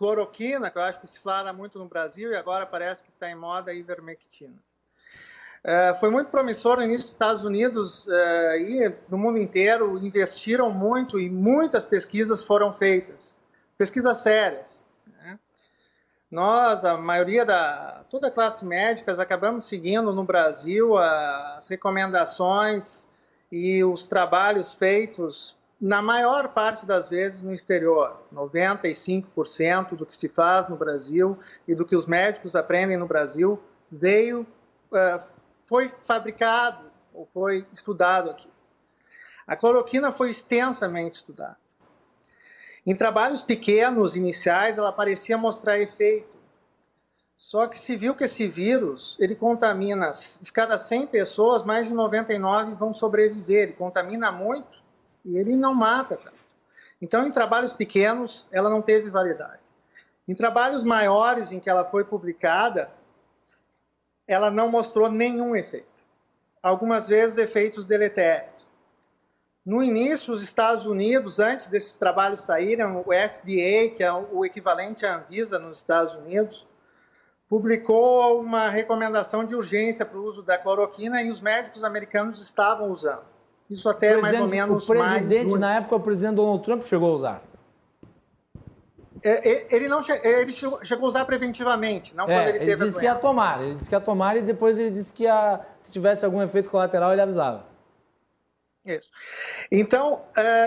cloroquina, que eu acho que se fala muito no Brasil e agora parece que está em moda a ivermectina. É, foi muito promissor no início dos Estados Unidos é, e no mundo inteiro investiram muito e muitas pesquisas foram feitas, pesquisas sérias. Né? Nós, a maioria da toda a classe médica, acabamos seguindo no Brasil as recomendações e os trabalhos feitos na maior parte das vezes no exterior. 95% do que se faz no Brasil e do que os médicos aprendem no Brasil veio, uh, foi fabricado ou foi estudado aqui. A cloroquina foi extensamente estudada. Em trabalhos pequenos, iniciais, ela parecia mostrar efeito. Só que se viu que esse vírus, ele contamina, de cada 100 pessoas, mais de 99 vão sobreviver. Ele contamina muito e ele não mata tanto. Então, em trabalhos pequenos, ela não teve validade. Em trabalhos maiores, em que ela foi publicada, ela não mostrou nenhum efeito. Algumas vezes, efeitos deletérios. No início, os Estados Unidos, antes desses trabalhos saírem, o FDA, que é o equivalente à Anvisa nos Estados Unidos, publicou uma recomendação de urgência para o uso da cloroquina e os médicos americanos estavam usando. Isso até mais ou menos. O presidente, na época, o presidente Donald Trump chegou a usar. É, é, ele não ele chegou a usar preventivamente, não é, quando ele teve ele disse que ia tomar, ele disse que ia tomar e depois ele disse que ia, se tivesse algum efeito colateral ele avisava. Isso. Então,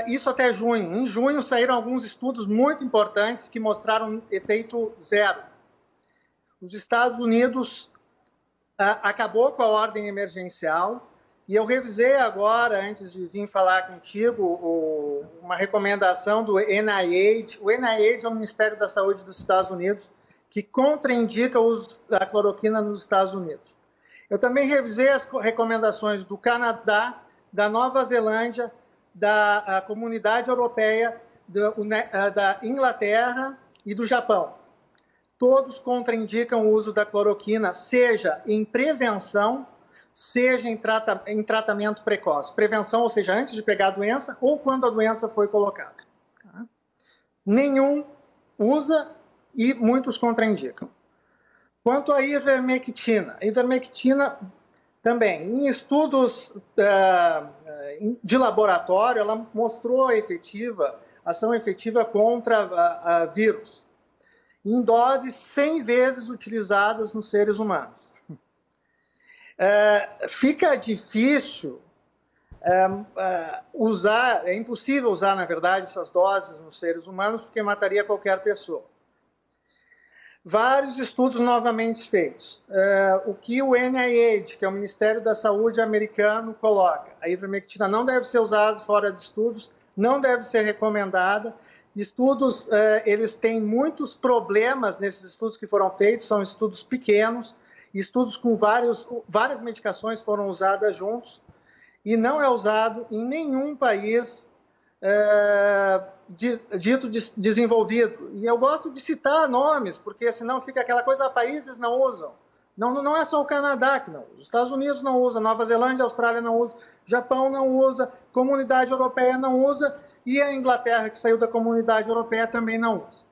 isso até junho. Em junho saíram alguns estudos muito importantes que mostraram efeito zero os Estados Unidos acabou com a ordem emergencial e eu revisei agora, antes de vir falar contigo, o, uma recomendação do NIH. O NIH é o Ministério da Saúde dos Estados Unidos, que contraindica o uso da cloroquina nos Estados Unidos. Eu também revisei as recomendações do Canadá, da Nova Zelândia, da Comunidade Europeia, ah, da Inglaterra e do Japão todos contraindicam o uso da cloroquina, seja em prevenção, seja em, trata em tratamento precoce. Prevenção, ou seja, antes de pegar a doença ou quando a doença foi colocada. Tá? Nenhum usa e muitos contraindicam. Quanto à ivermectina, ivermectina também, em estudos uh, de laboratório, ela mostrou efetiva, ação efetiva contra uh, uh, vírus em doses 100 vezes utilizadas nos seres humanos. É, fica difícil é, é, usar, é impossível usar, na verdade, essas doses nos seres humanos, porque mataria qualquer pessoa. Vários estudos novamente feitos. O que o NIH, que é o Ministério da Saúde americano, coloca: a ivermectina não deve ser usada fora de estudos, não deve ser recomendada, Estudos, eles têm muitos problemas nesses estudos que foram feitos, são estudos pequenos, estudos com vários, várias medicações foram usadas juntos, e não é usado em nenhum país é, dito desenvolvido. E eu gosto de citar nomes, porque senão fica aquela coisa, países não usam. Não, não é só o Canadá que não usa, os Estados Unidos não usa, Nova Zelândia, Austrália não usa, Japão não usa, Comunidade Europeia não usa, e a Inglaterra, que saiu da comunidade europeia, também não usa.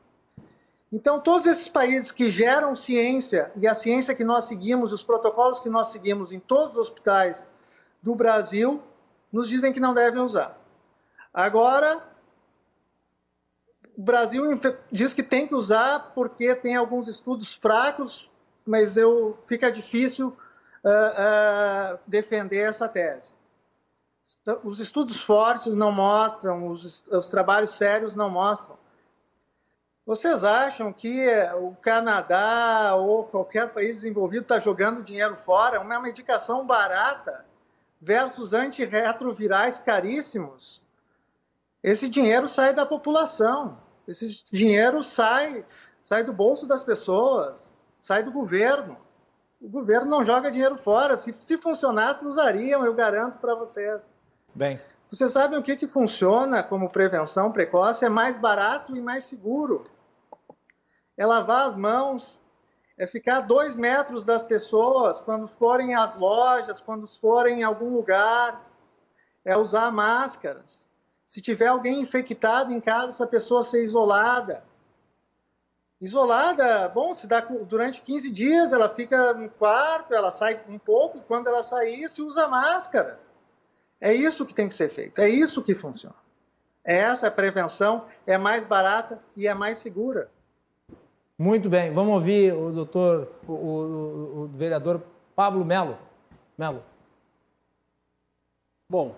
Então, todos esses países que geram ciência, e a ciência que nós seguimos, os protocolos que nós seguimos em todos os hospitais do Brasil, nos dizem que não devem usar. Agora, o Brasil diz que tem que usar porque tem alguns estudos fracos, mas eu, fica difícil uh, uh, defender essa tese. Os estudos fortes não mostram, os, os trabalhos sérios não mostram. Vocês acham que o Canadá ou qualquer país desenvolvido está jogando dinheiro fora? Uma medicação barata versus antirretrovirais caríssimos. Esse dinheiro sai da população. Esse dinheiro sai, sai do bolso das pessoas, sai do governo. O governo não joga dinheiro fora. Se, se funcionasse, usariam, eu garanto para vocês. Bem. Vocês sabem o que, que funciona como prevenção precoce? É mais barato e mais seguro. É lavar as mãos, é ficar dois metros das pessoas quando forem às lojas, quando forem em algum lugar, é usar máscaras. Se tiver alguém infectado em casa, essa pessoa ser isolada. Isolada, bom, se dá durante 15 dias, ela fica no quarto, ela sai um pouco, e quando ela sair, se usa máscara. É isso que tem que ser feito, é isso que funciona. É essa prevenção, é mais barata e é mais segura. Muito bem, vamos ouvir o doutor, o, o, o vereador Pablo Melo. Melo. Bom,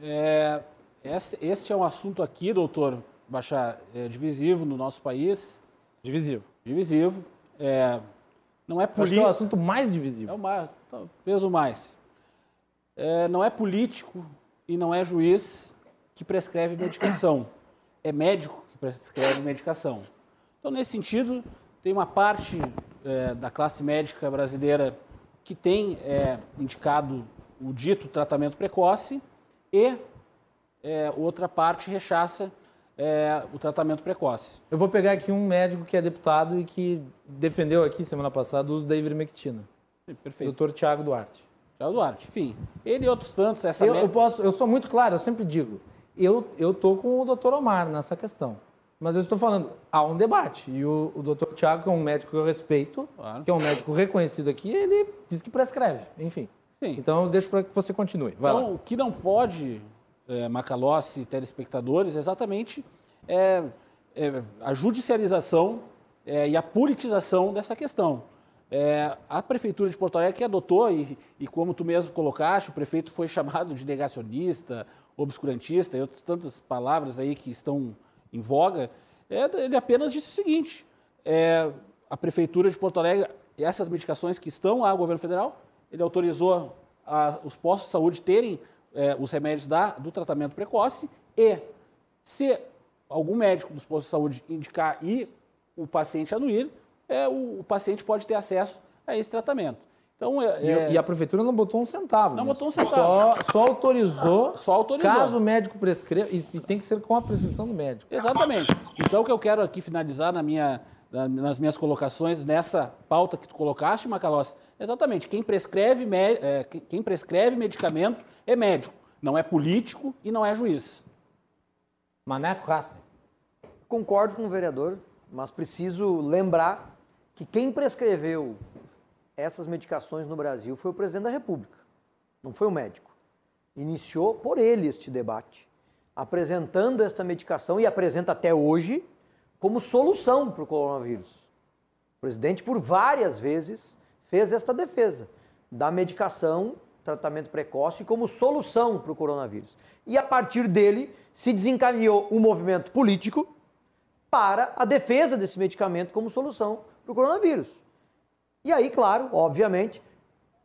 é, este é um assunto aqui, doutor Bachar, é divisivo no nosso país. Divisivo. Divisivo. É, não é político. é o assunto mais divisivo. É o mais, peso mais é, não é político e não é juiz que prescreve medicação. É médico que prescreve medicação. Então, nesse sentido, tem uma parte é, da classe médica brasileira que tem é, indicado o dito tratamento precoce e é, outra parte rechaça é, o tratamento precoce. Eu vou pegar aqui um médico que é deputado e que defendeu aqui semana passada o uso da ivermectina. Perfeito. Doutor Tiago Duarte. Tiago Duarte, enfim. Ele e outros tantos, essa eu, eu, posso, eu sou muito claro, eu sempre digo, eu, tô com o doutor Omar nessa questão. Mas eu estou falando, há um debate. E o, o doutor Tiago, que é um médico que eu respeito, claro. que é um médico reconhecido aqui, ele diz que prescreve, enfim. Sim. Então eu deixo para que você continue. Vai então, lá. o que não pode, é, Macalossi e telespectadores, é exatamente é, é, a judicialização é, e a politização dessa questão. É, a Prefeitura de Porto Alegre que adotou, e, e, como tu mesmo colocaste, o prefeito foi chamado de negacionista, obscurantista e outras tantas palavras aí que estão em voga, é, ele apenas disse o seguinte: é, a Prefeitura de Porto Alegre, essas medicações que estão ao governo federal, ele autorizou a, os postos de saúde terem é, os remédios da, do tratamento precoce e, se algum médico dos postos de saúde indicar e o paciente anuir, é, o, o paciente pode ter acesso a esse tratamento. Então, é, e, é... e, a prefeitura não botou um centavo. Não botou um centavo. Só, só, autorizou. Só autorizou. Caso o médico prescreva. E, e, tem que ser com a prescrição do médico. Exatamente. Então, o que eu quero aqui finalizar na minha, na, nas minhas colocações nessa pauta que tu colocaste, Macalossi, exatamente. Quem prescreve, é, quem prescreve medicamento é médico. Não é político e não é juiz. Maneco Raça. Concordo com o vereador, mas preciso lembrar que quem prescreveu essas medicações no Brasil foi o presidente da República, não foi o médico. Iniciou por ele este debate, apresentando esta medicação e apresenta até hoje como solução para o coronavírus. O presidente, por várias vezes, fez esta defesa da medicação, tratamento precoce, como solução para o coronavírus. E a partir dele se desencadeou um movimento político para a defesa desse medicamento como solução para o coronavírus. E aí, claro, obviamente,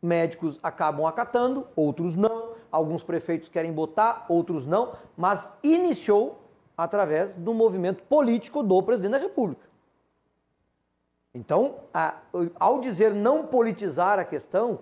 médicos acabam acatando, outros não. Alguns prefeitos querem botar, outros não. Mas iniciou através do movimento político do presidente da República. Então, a, ao dizer não politizar a questão,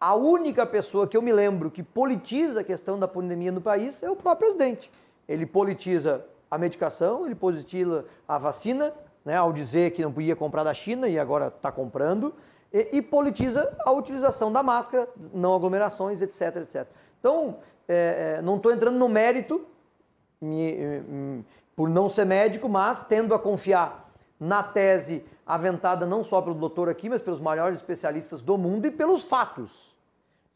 a única pessoa que eu me lembro que politiza a questão da pandemia no país é o próprio presidente. Ele politiza a medicação, ele politiza a vacina, né, ao dizer que não podia comprar da China e agora está comprando, e, e, politiza a utilização da máscara, não aglomerações, etc, etc. Então, é, é não estou entrando no mérito me, me, por não ser médico, mas tendo a confiar na tese aventada não só pelo doutor aqui, mas pelos maiores especialistas do mundo e pelos fatos.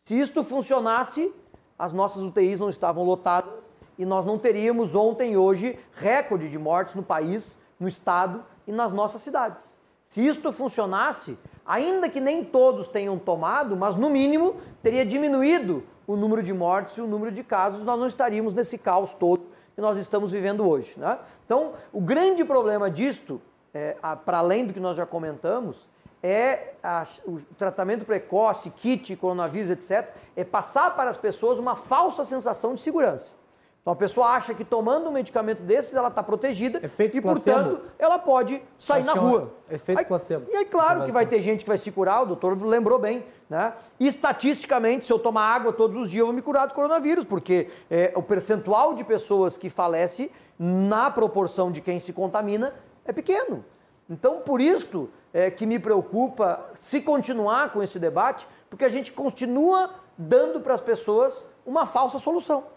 Se isto funcionasse, as nossas UTIs não estavam lotadas e nós não teríamos ontem e hoje recorde de mortes no país, no estado e nas nossas cidades. Se isto funcionasse, ainda que nem todos tenham tomado, mas no mínimo teria diminuído o número de mortes e o número de casos, nós não estaríamos nesse caos todo que nós estamos vivendo hoje. Né? Então, o grande problema disto, é, para além do que nós já comentamos, é a, o tratamento precoce, kit, coronavírus, etc., é passar para as pessoas uma falsa sensação de segurança. Então a pessoa acha que tomando um medicamento desses ela está protegida Efeito e, placebo. portanto, ela pode sair Acho na é rua. É efeito aí, placebo. E aí, claro que vai ter gente que vai se curar, o doutor lembrou bem, né? E estatisticamente, se eu tomar água todos os dias, eu vou me curar do coronavírus, porque é, o percentual de pessoas que falece na proporção de quem se contamina é pequeno. Então, por isso é, que me preocupa se continuar com esse debate, porque a gente continua dando para as pessoas uma falsa solução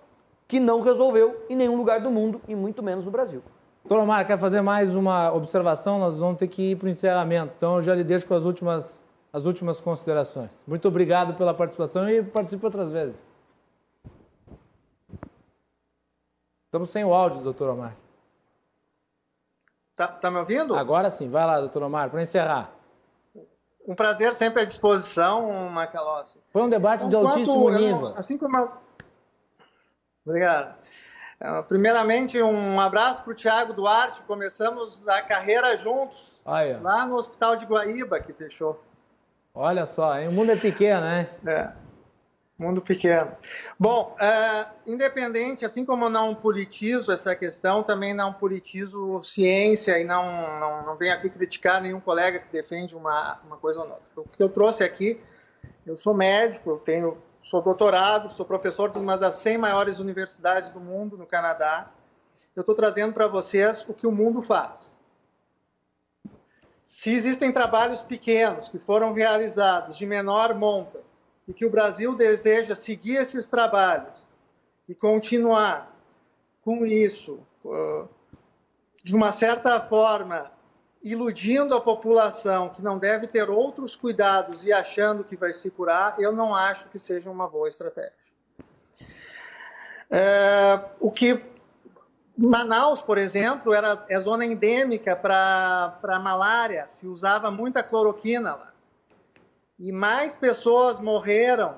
que não resolveu em nenhum lugar do mundo e muito menos no Brasil. Doutor Omar, quer fazer mais uma observação? Nós vamos ter que ir para o encerramento. Então, eu já lhe deixo com as últimas, as últimas considerações. Muito obrigado pela participação e participe outras vezes. Estamos sem o áudio, doutor Omar. Tá, tá me ouvindo? Agora sim. Vai lá, doutor Omar, para encerrar. Um prazer sempre à disposição, Macalossi. Foi um debate então, de altíssimo nível. assim como a Obrigado. É, primeiramente, um abraço para o Tiago Duarte. Começamos a carreira juntos, lá no Hospital de Guaíba, que fechou. Olha só, hein? o mundo é pequeno, né? É. Mundo pequeno. Bom, uh, independente, assim como eu não politizo essa questão, também não politizo ciência e não, não, não venho aqui criticar nenhum colega que defende uma, uma coisa ou outra. O que eu trouxe aqui, eu sou médico, eu tenho, sou doutorado, sou professor de uma das 100 maiores universidades do mundo, no Canadá. Eu estou trazendo para vocês o que o mundo faz. Se existem trabalhos pequenos que foram realizados de menor monta, e que o Brasil deseja seguir esses trabalhos e continuar com isso, de uma certa forma, iludindo a população que não deve ter outros cuidados e achando que vai se curar, eu não acho que seja uma boa estratégia. É, o que Manaus, por exemplo, era, é zona endêmica para malária, se usava muita cloroquina lá e mais pessoas morreram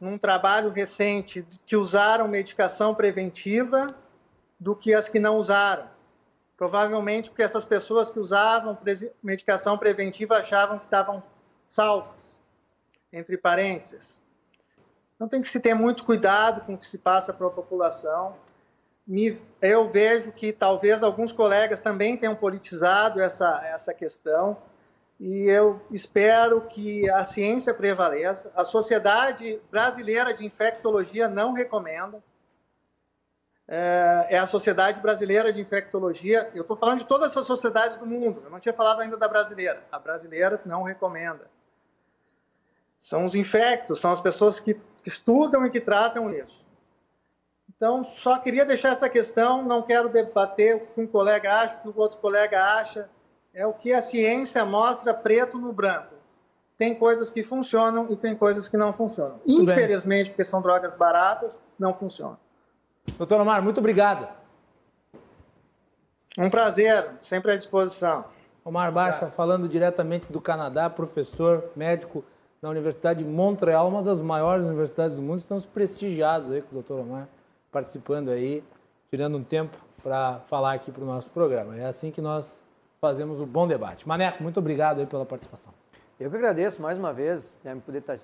num trabalho recente que usaram medicação preventiva do que as que não usaram. Provavelmente porque essas pessoas que usavam medicação preventiva achavam que estavam salvas, entre parênteses. Então tem que se ter muito cuidado com o que se passa para a população. Eu vejo que talvez alguns colegas também tenham politizado essa, essa questão e eu espero que a ciência prevaleça. A Sociedade Brasileira de Infectologia não recomenda. É, é a Sociedade Brasileira de Infectologia. Eu estou falando de todas as sociedades do mundo. Eu não tinha falado ainda da brasileira. A brasileira não recomenda. São os infectos, são as pessoas que, que estudam e que tratam isso. Então, só queria deixar essa questão. Não quero debater o que um colega acha, o que o outro colega acha é o que a ciência mostra preto no branco. Tem coisas que funcionam e tem coisas que não funcionam. Infelizmente, porque são drogas baratas, não funcionam. Doutor Omar, muito obrigado. Um prazer, sempre à disposição. Omar Baixa, obrigado. falando diretamente do Canadá, professor médico na Universidade de Montreal, uma das maiores universidades do mundo. Estamos prestigiados aí com o doutor Omar participando aí, tirando um tempo para falar aqui para o nosso programa. É assim que nós fazemos um bom debate. Maneco, muito obrigado aí pela participação. Eu que agradeço mais uma vez, né, me poder estar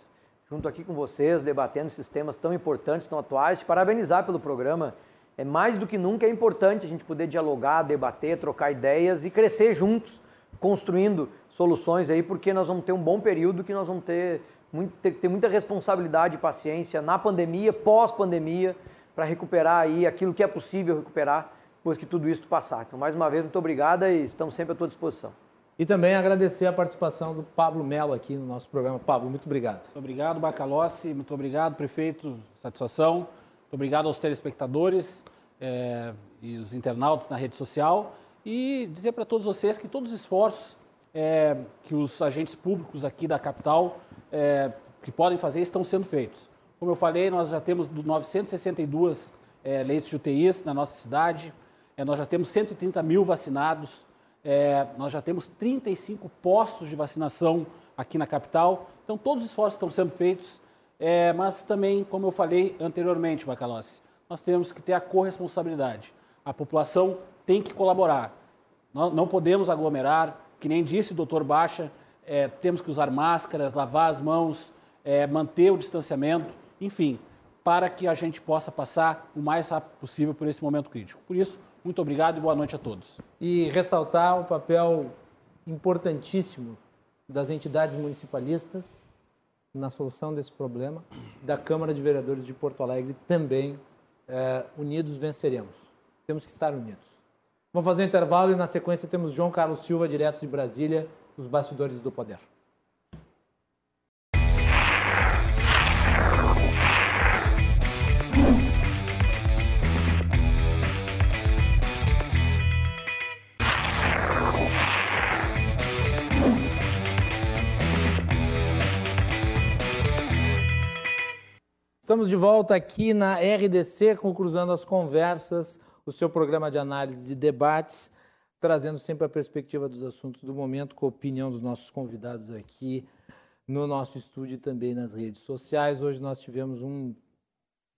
junto aqui com vocês, debatendo esses temas tão importantes, tão atuais. Te parabenizar pelo programa. É mais do que nunca é importante a gente poder dialogar, debater, trocar ideias e crescer juntos, construindo soluções aí, porque nós vamos ter um bom período que nós vamos ter, muito, ter, ter muita responsabilidade e paciência na pandemia, pós-pandemia, para recuperar aí aquilo que é possível recuperar depois que tudo isso passar. Então, mais uma vez, muito obrigada e estamos sempre à tua disposição. E também agradecer a participação do Pablo Melo aqui no nosso programa. Pablo, muito obrigado. Muito obrigado, Bacalossi. Muito obrigado, prefeito. Satisfação. Muito obrigado aos telespectadores é, e os internautas na rede social. E dizer para todos vocês que todos os esforços é, que os agentes públicos aqui da capital é, que podem fazer estão sendo feitos. Como eu falei, nós já temos 962 leitos de UTIs na nossa cidade. Nós já temos 130 mil vacinados, é, nós já temos 35 postos de vacinação aqui na capital. Então, todos os esforços estão sendo feitos, é, mas também, como eu falei anteriormente, Bacalossi, nós temos que ter a corresponsabilidade. A população tem que colaborar. Nós não podemos aglomerar, que nem disse o doutor Baixa, é, temos que usar máscaras, lavar as mãos, é, manter o distanciamento, enfim, para que a gente possa passar o mais rápido possível por esse momento crítico. Por isso, muito obrigado e boa noite a todos. E ressaltar o papel importantíssimo das entidades municipalistas na solução desse problema, da Câmara de Vereadores de Porto Alegre também. É, unidos venceremos. Temos que estar unidos. Vamos fazer um intervalo e na sequência temos João Carlos Silva, direto de Brasília, os bastidores do poder. Estamos de volta aqui na RDC, conclusando as conversas, o seu programa de análise e debates, trazendo sempre a perspectiva dos assuntos do momento, com a opinião dos nossos convidados aqui no nosso estúdio e também nas redes sociais. Hoje nós tivemos um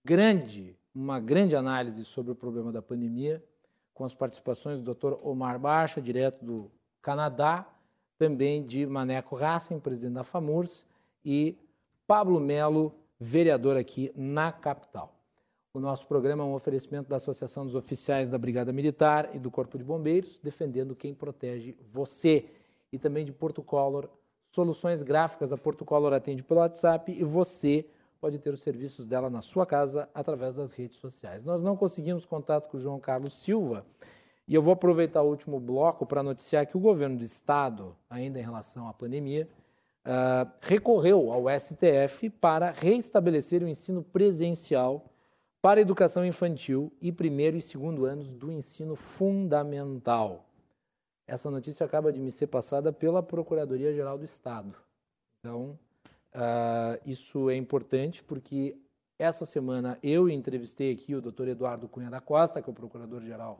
grande, uma grande análise sobre o problema da pandemia, com as participações do Dr. Omar Baixa, direto do Canadá, também de Maneco Racing, presidente da FAMURS, e Pablo Melo, vereador aqui na capital. O nosso programa é um oferecimento da Associação dos Oficiais da Brigada Militar e do Corpo de Bombeiros, defendendo quem protege você. E também de Porto Color, soluções gráficas. A Porto Color atende pelo WhatsApp e você pode ter os serviços dela na sua casa através das redes sociais. Nós não conseguimos contato com o João Carlos Silva e eu vou aproveitar o último bloco para noticiar que o governo do estado, ainda em relação à pandemia, uh, recorreu ao STF para reestabelecer o ensino presencial para educação infantil e primeiro e segundo anos do ensino fundamental. Essa notícia acaba de me ser passada pela Procuradoria-Geral do Estado. Então, uh, isso é importante porque essa semana eu entrevistei aqui o doutor Eduardo Cunha da Costa, que é o Procurador-Geral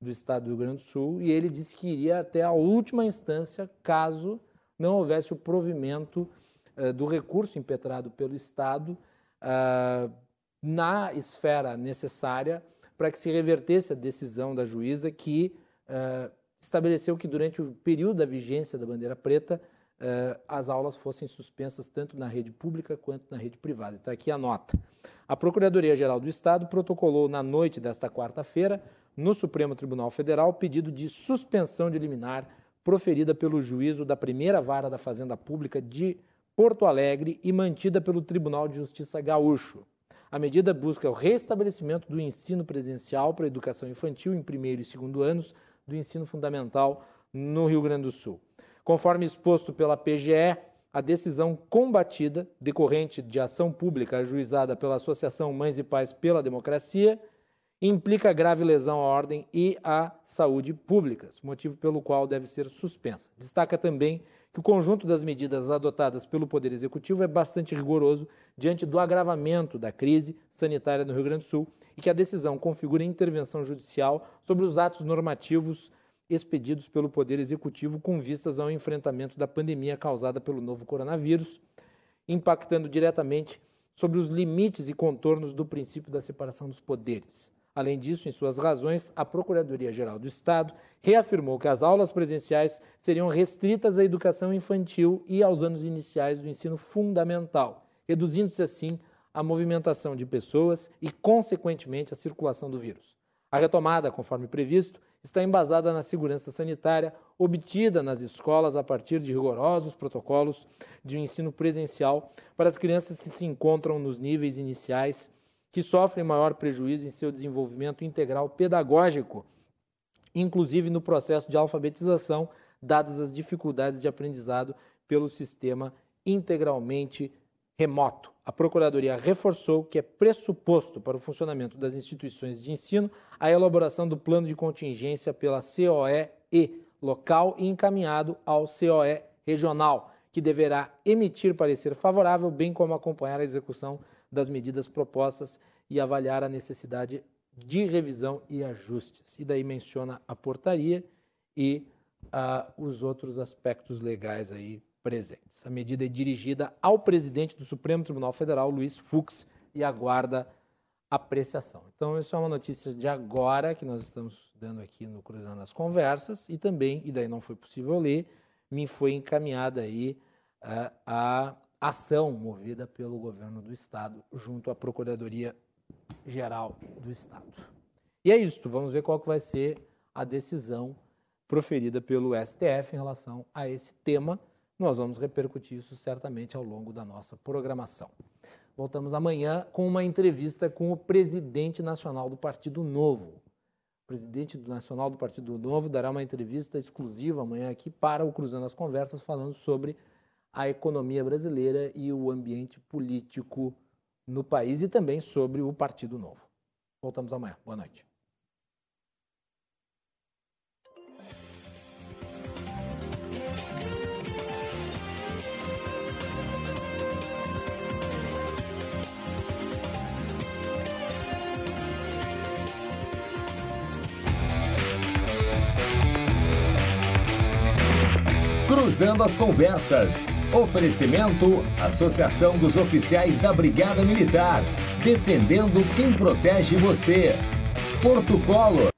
do Estado do Rio Grande do Sul, e ele disse que iria até a última instância caso não houvesse o provimento uh, do recurso impetrado pelo Estado uh, na esfera necessária para que se revertesse a decisão da juíza que uh, estabeleceu que durante o período da vigência da bandeira preta as aulas fossem suspensas tanto na rede pública quanto na rede privada. Está aqui a nota. A Procuradoria-Geral do Estado protocolou na noite desta quarta-feira no Supremo Tribunal Federal pedido de suspensão de liminar proferida pelo juízo da primeira vara da Fazenda Pública de Porto Alegre e mantida pelo Tribunal de Justiça Gaúcho. A medida busca o restabelecimento do ensino presencial para a educação infantil em primeiro e segundo anos do ensino fundamental no Rio Grande do Sul. Conforme exposto pela PGE, a decisão combatida, decorrente de ação pública ajuizada pela Associação Mães e Pais pela Democracia, implica grave lesão à ordem e à saúde públicas, motivo pelo qual deve ser suspensa. Destaca também que o conjunto das medidas adotadas pelo Poder Executivo é bastante rigoroso diante do agravamento da crise sanitária no Rio Grande do Sul e que a decisão configura intervenção judicial sobre os atos normativos expedidos pelo Poder Executivo com vistas ao enfrentamento da pandemia causada pelo novo coronavírus, impactando diretamente sobre os limites e contornos do princípio da separação dos poderes. Além disso, em suas razões, a Procuradoria-Geral do Estado reafirmou que as aulas presenciais seriam restritas à educação infantil e aos anos iniciais do ensino fundamental, reduzindo-se assim a movimentação de pessoas e, consequentemente, a circulação do vírus. A retomada, conforme previsto, está embasada na segurança sanitária obtida nas escolas a partir de rigorosos protocolos de ensino presencial para as crianças que se encontram nos níveis iniciais que sofrem maior prejuízo em seu desenvolvimento integral pedagógico, inclusive no processo de alfabetização, dadas as dificuldades de aprendizado pelo sistema integralmente remoto. A Procuradoria reforçou que é pressuposto para o funcionamento das instituições de ensino a elaboração do plano de contingência pela COE local e encaminhado ao COE regional, que deverá emitir parecer favorável, bem como acompanhar a execução das medidas propostas e avaliar a necessidade de revisão e ajustes. E daí menciona a portaria e uh, os outros aspectos legais aí presentes. A medida é dirigida ao presidente do Supremo Tribunal Federal, Luiz Fux, e aguarda apreciação. Então, isso é uma notícia de agora que nós estamos dando aqui no Cruzando as Conversas e também, e daí não foi possível ler, me foi encaminhada aí uh, a ação movida pelo governo do estado junto à Procuradoria Geral do Estado. E é isso, vamos ver qual que vai ser a decisão proferida pelo STF em relação a esse tema. Nós vamos repercutir isso certamente ao longo da nossa programação. Voltamos amanhã com uma entrevista com o presidente nacional do Partido Novo. O presidente nacional do Partido Novo dará uma entrevista exclusiva amanhã aqui para o Cruzando as Conversas, falando sobre a economia brasileira e o ambiente político no país e também sobre o Partido Novo. Voltamos amanhã. Boa noite. Cruzando as Conversas. Oferecimento: Associação dos Oficiais da Brigada Militar. Defendendo quem protege você. Porto Colo.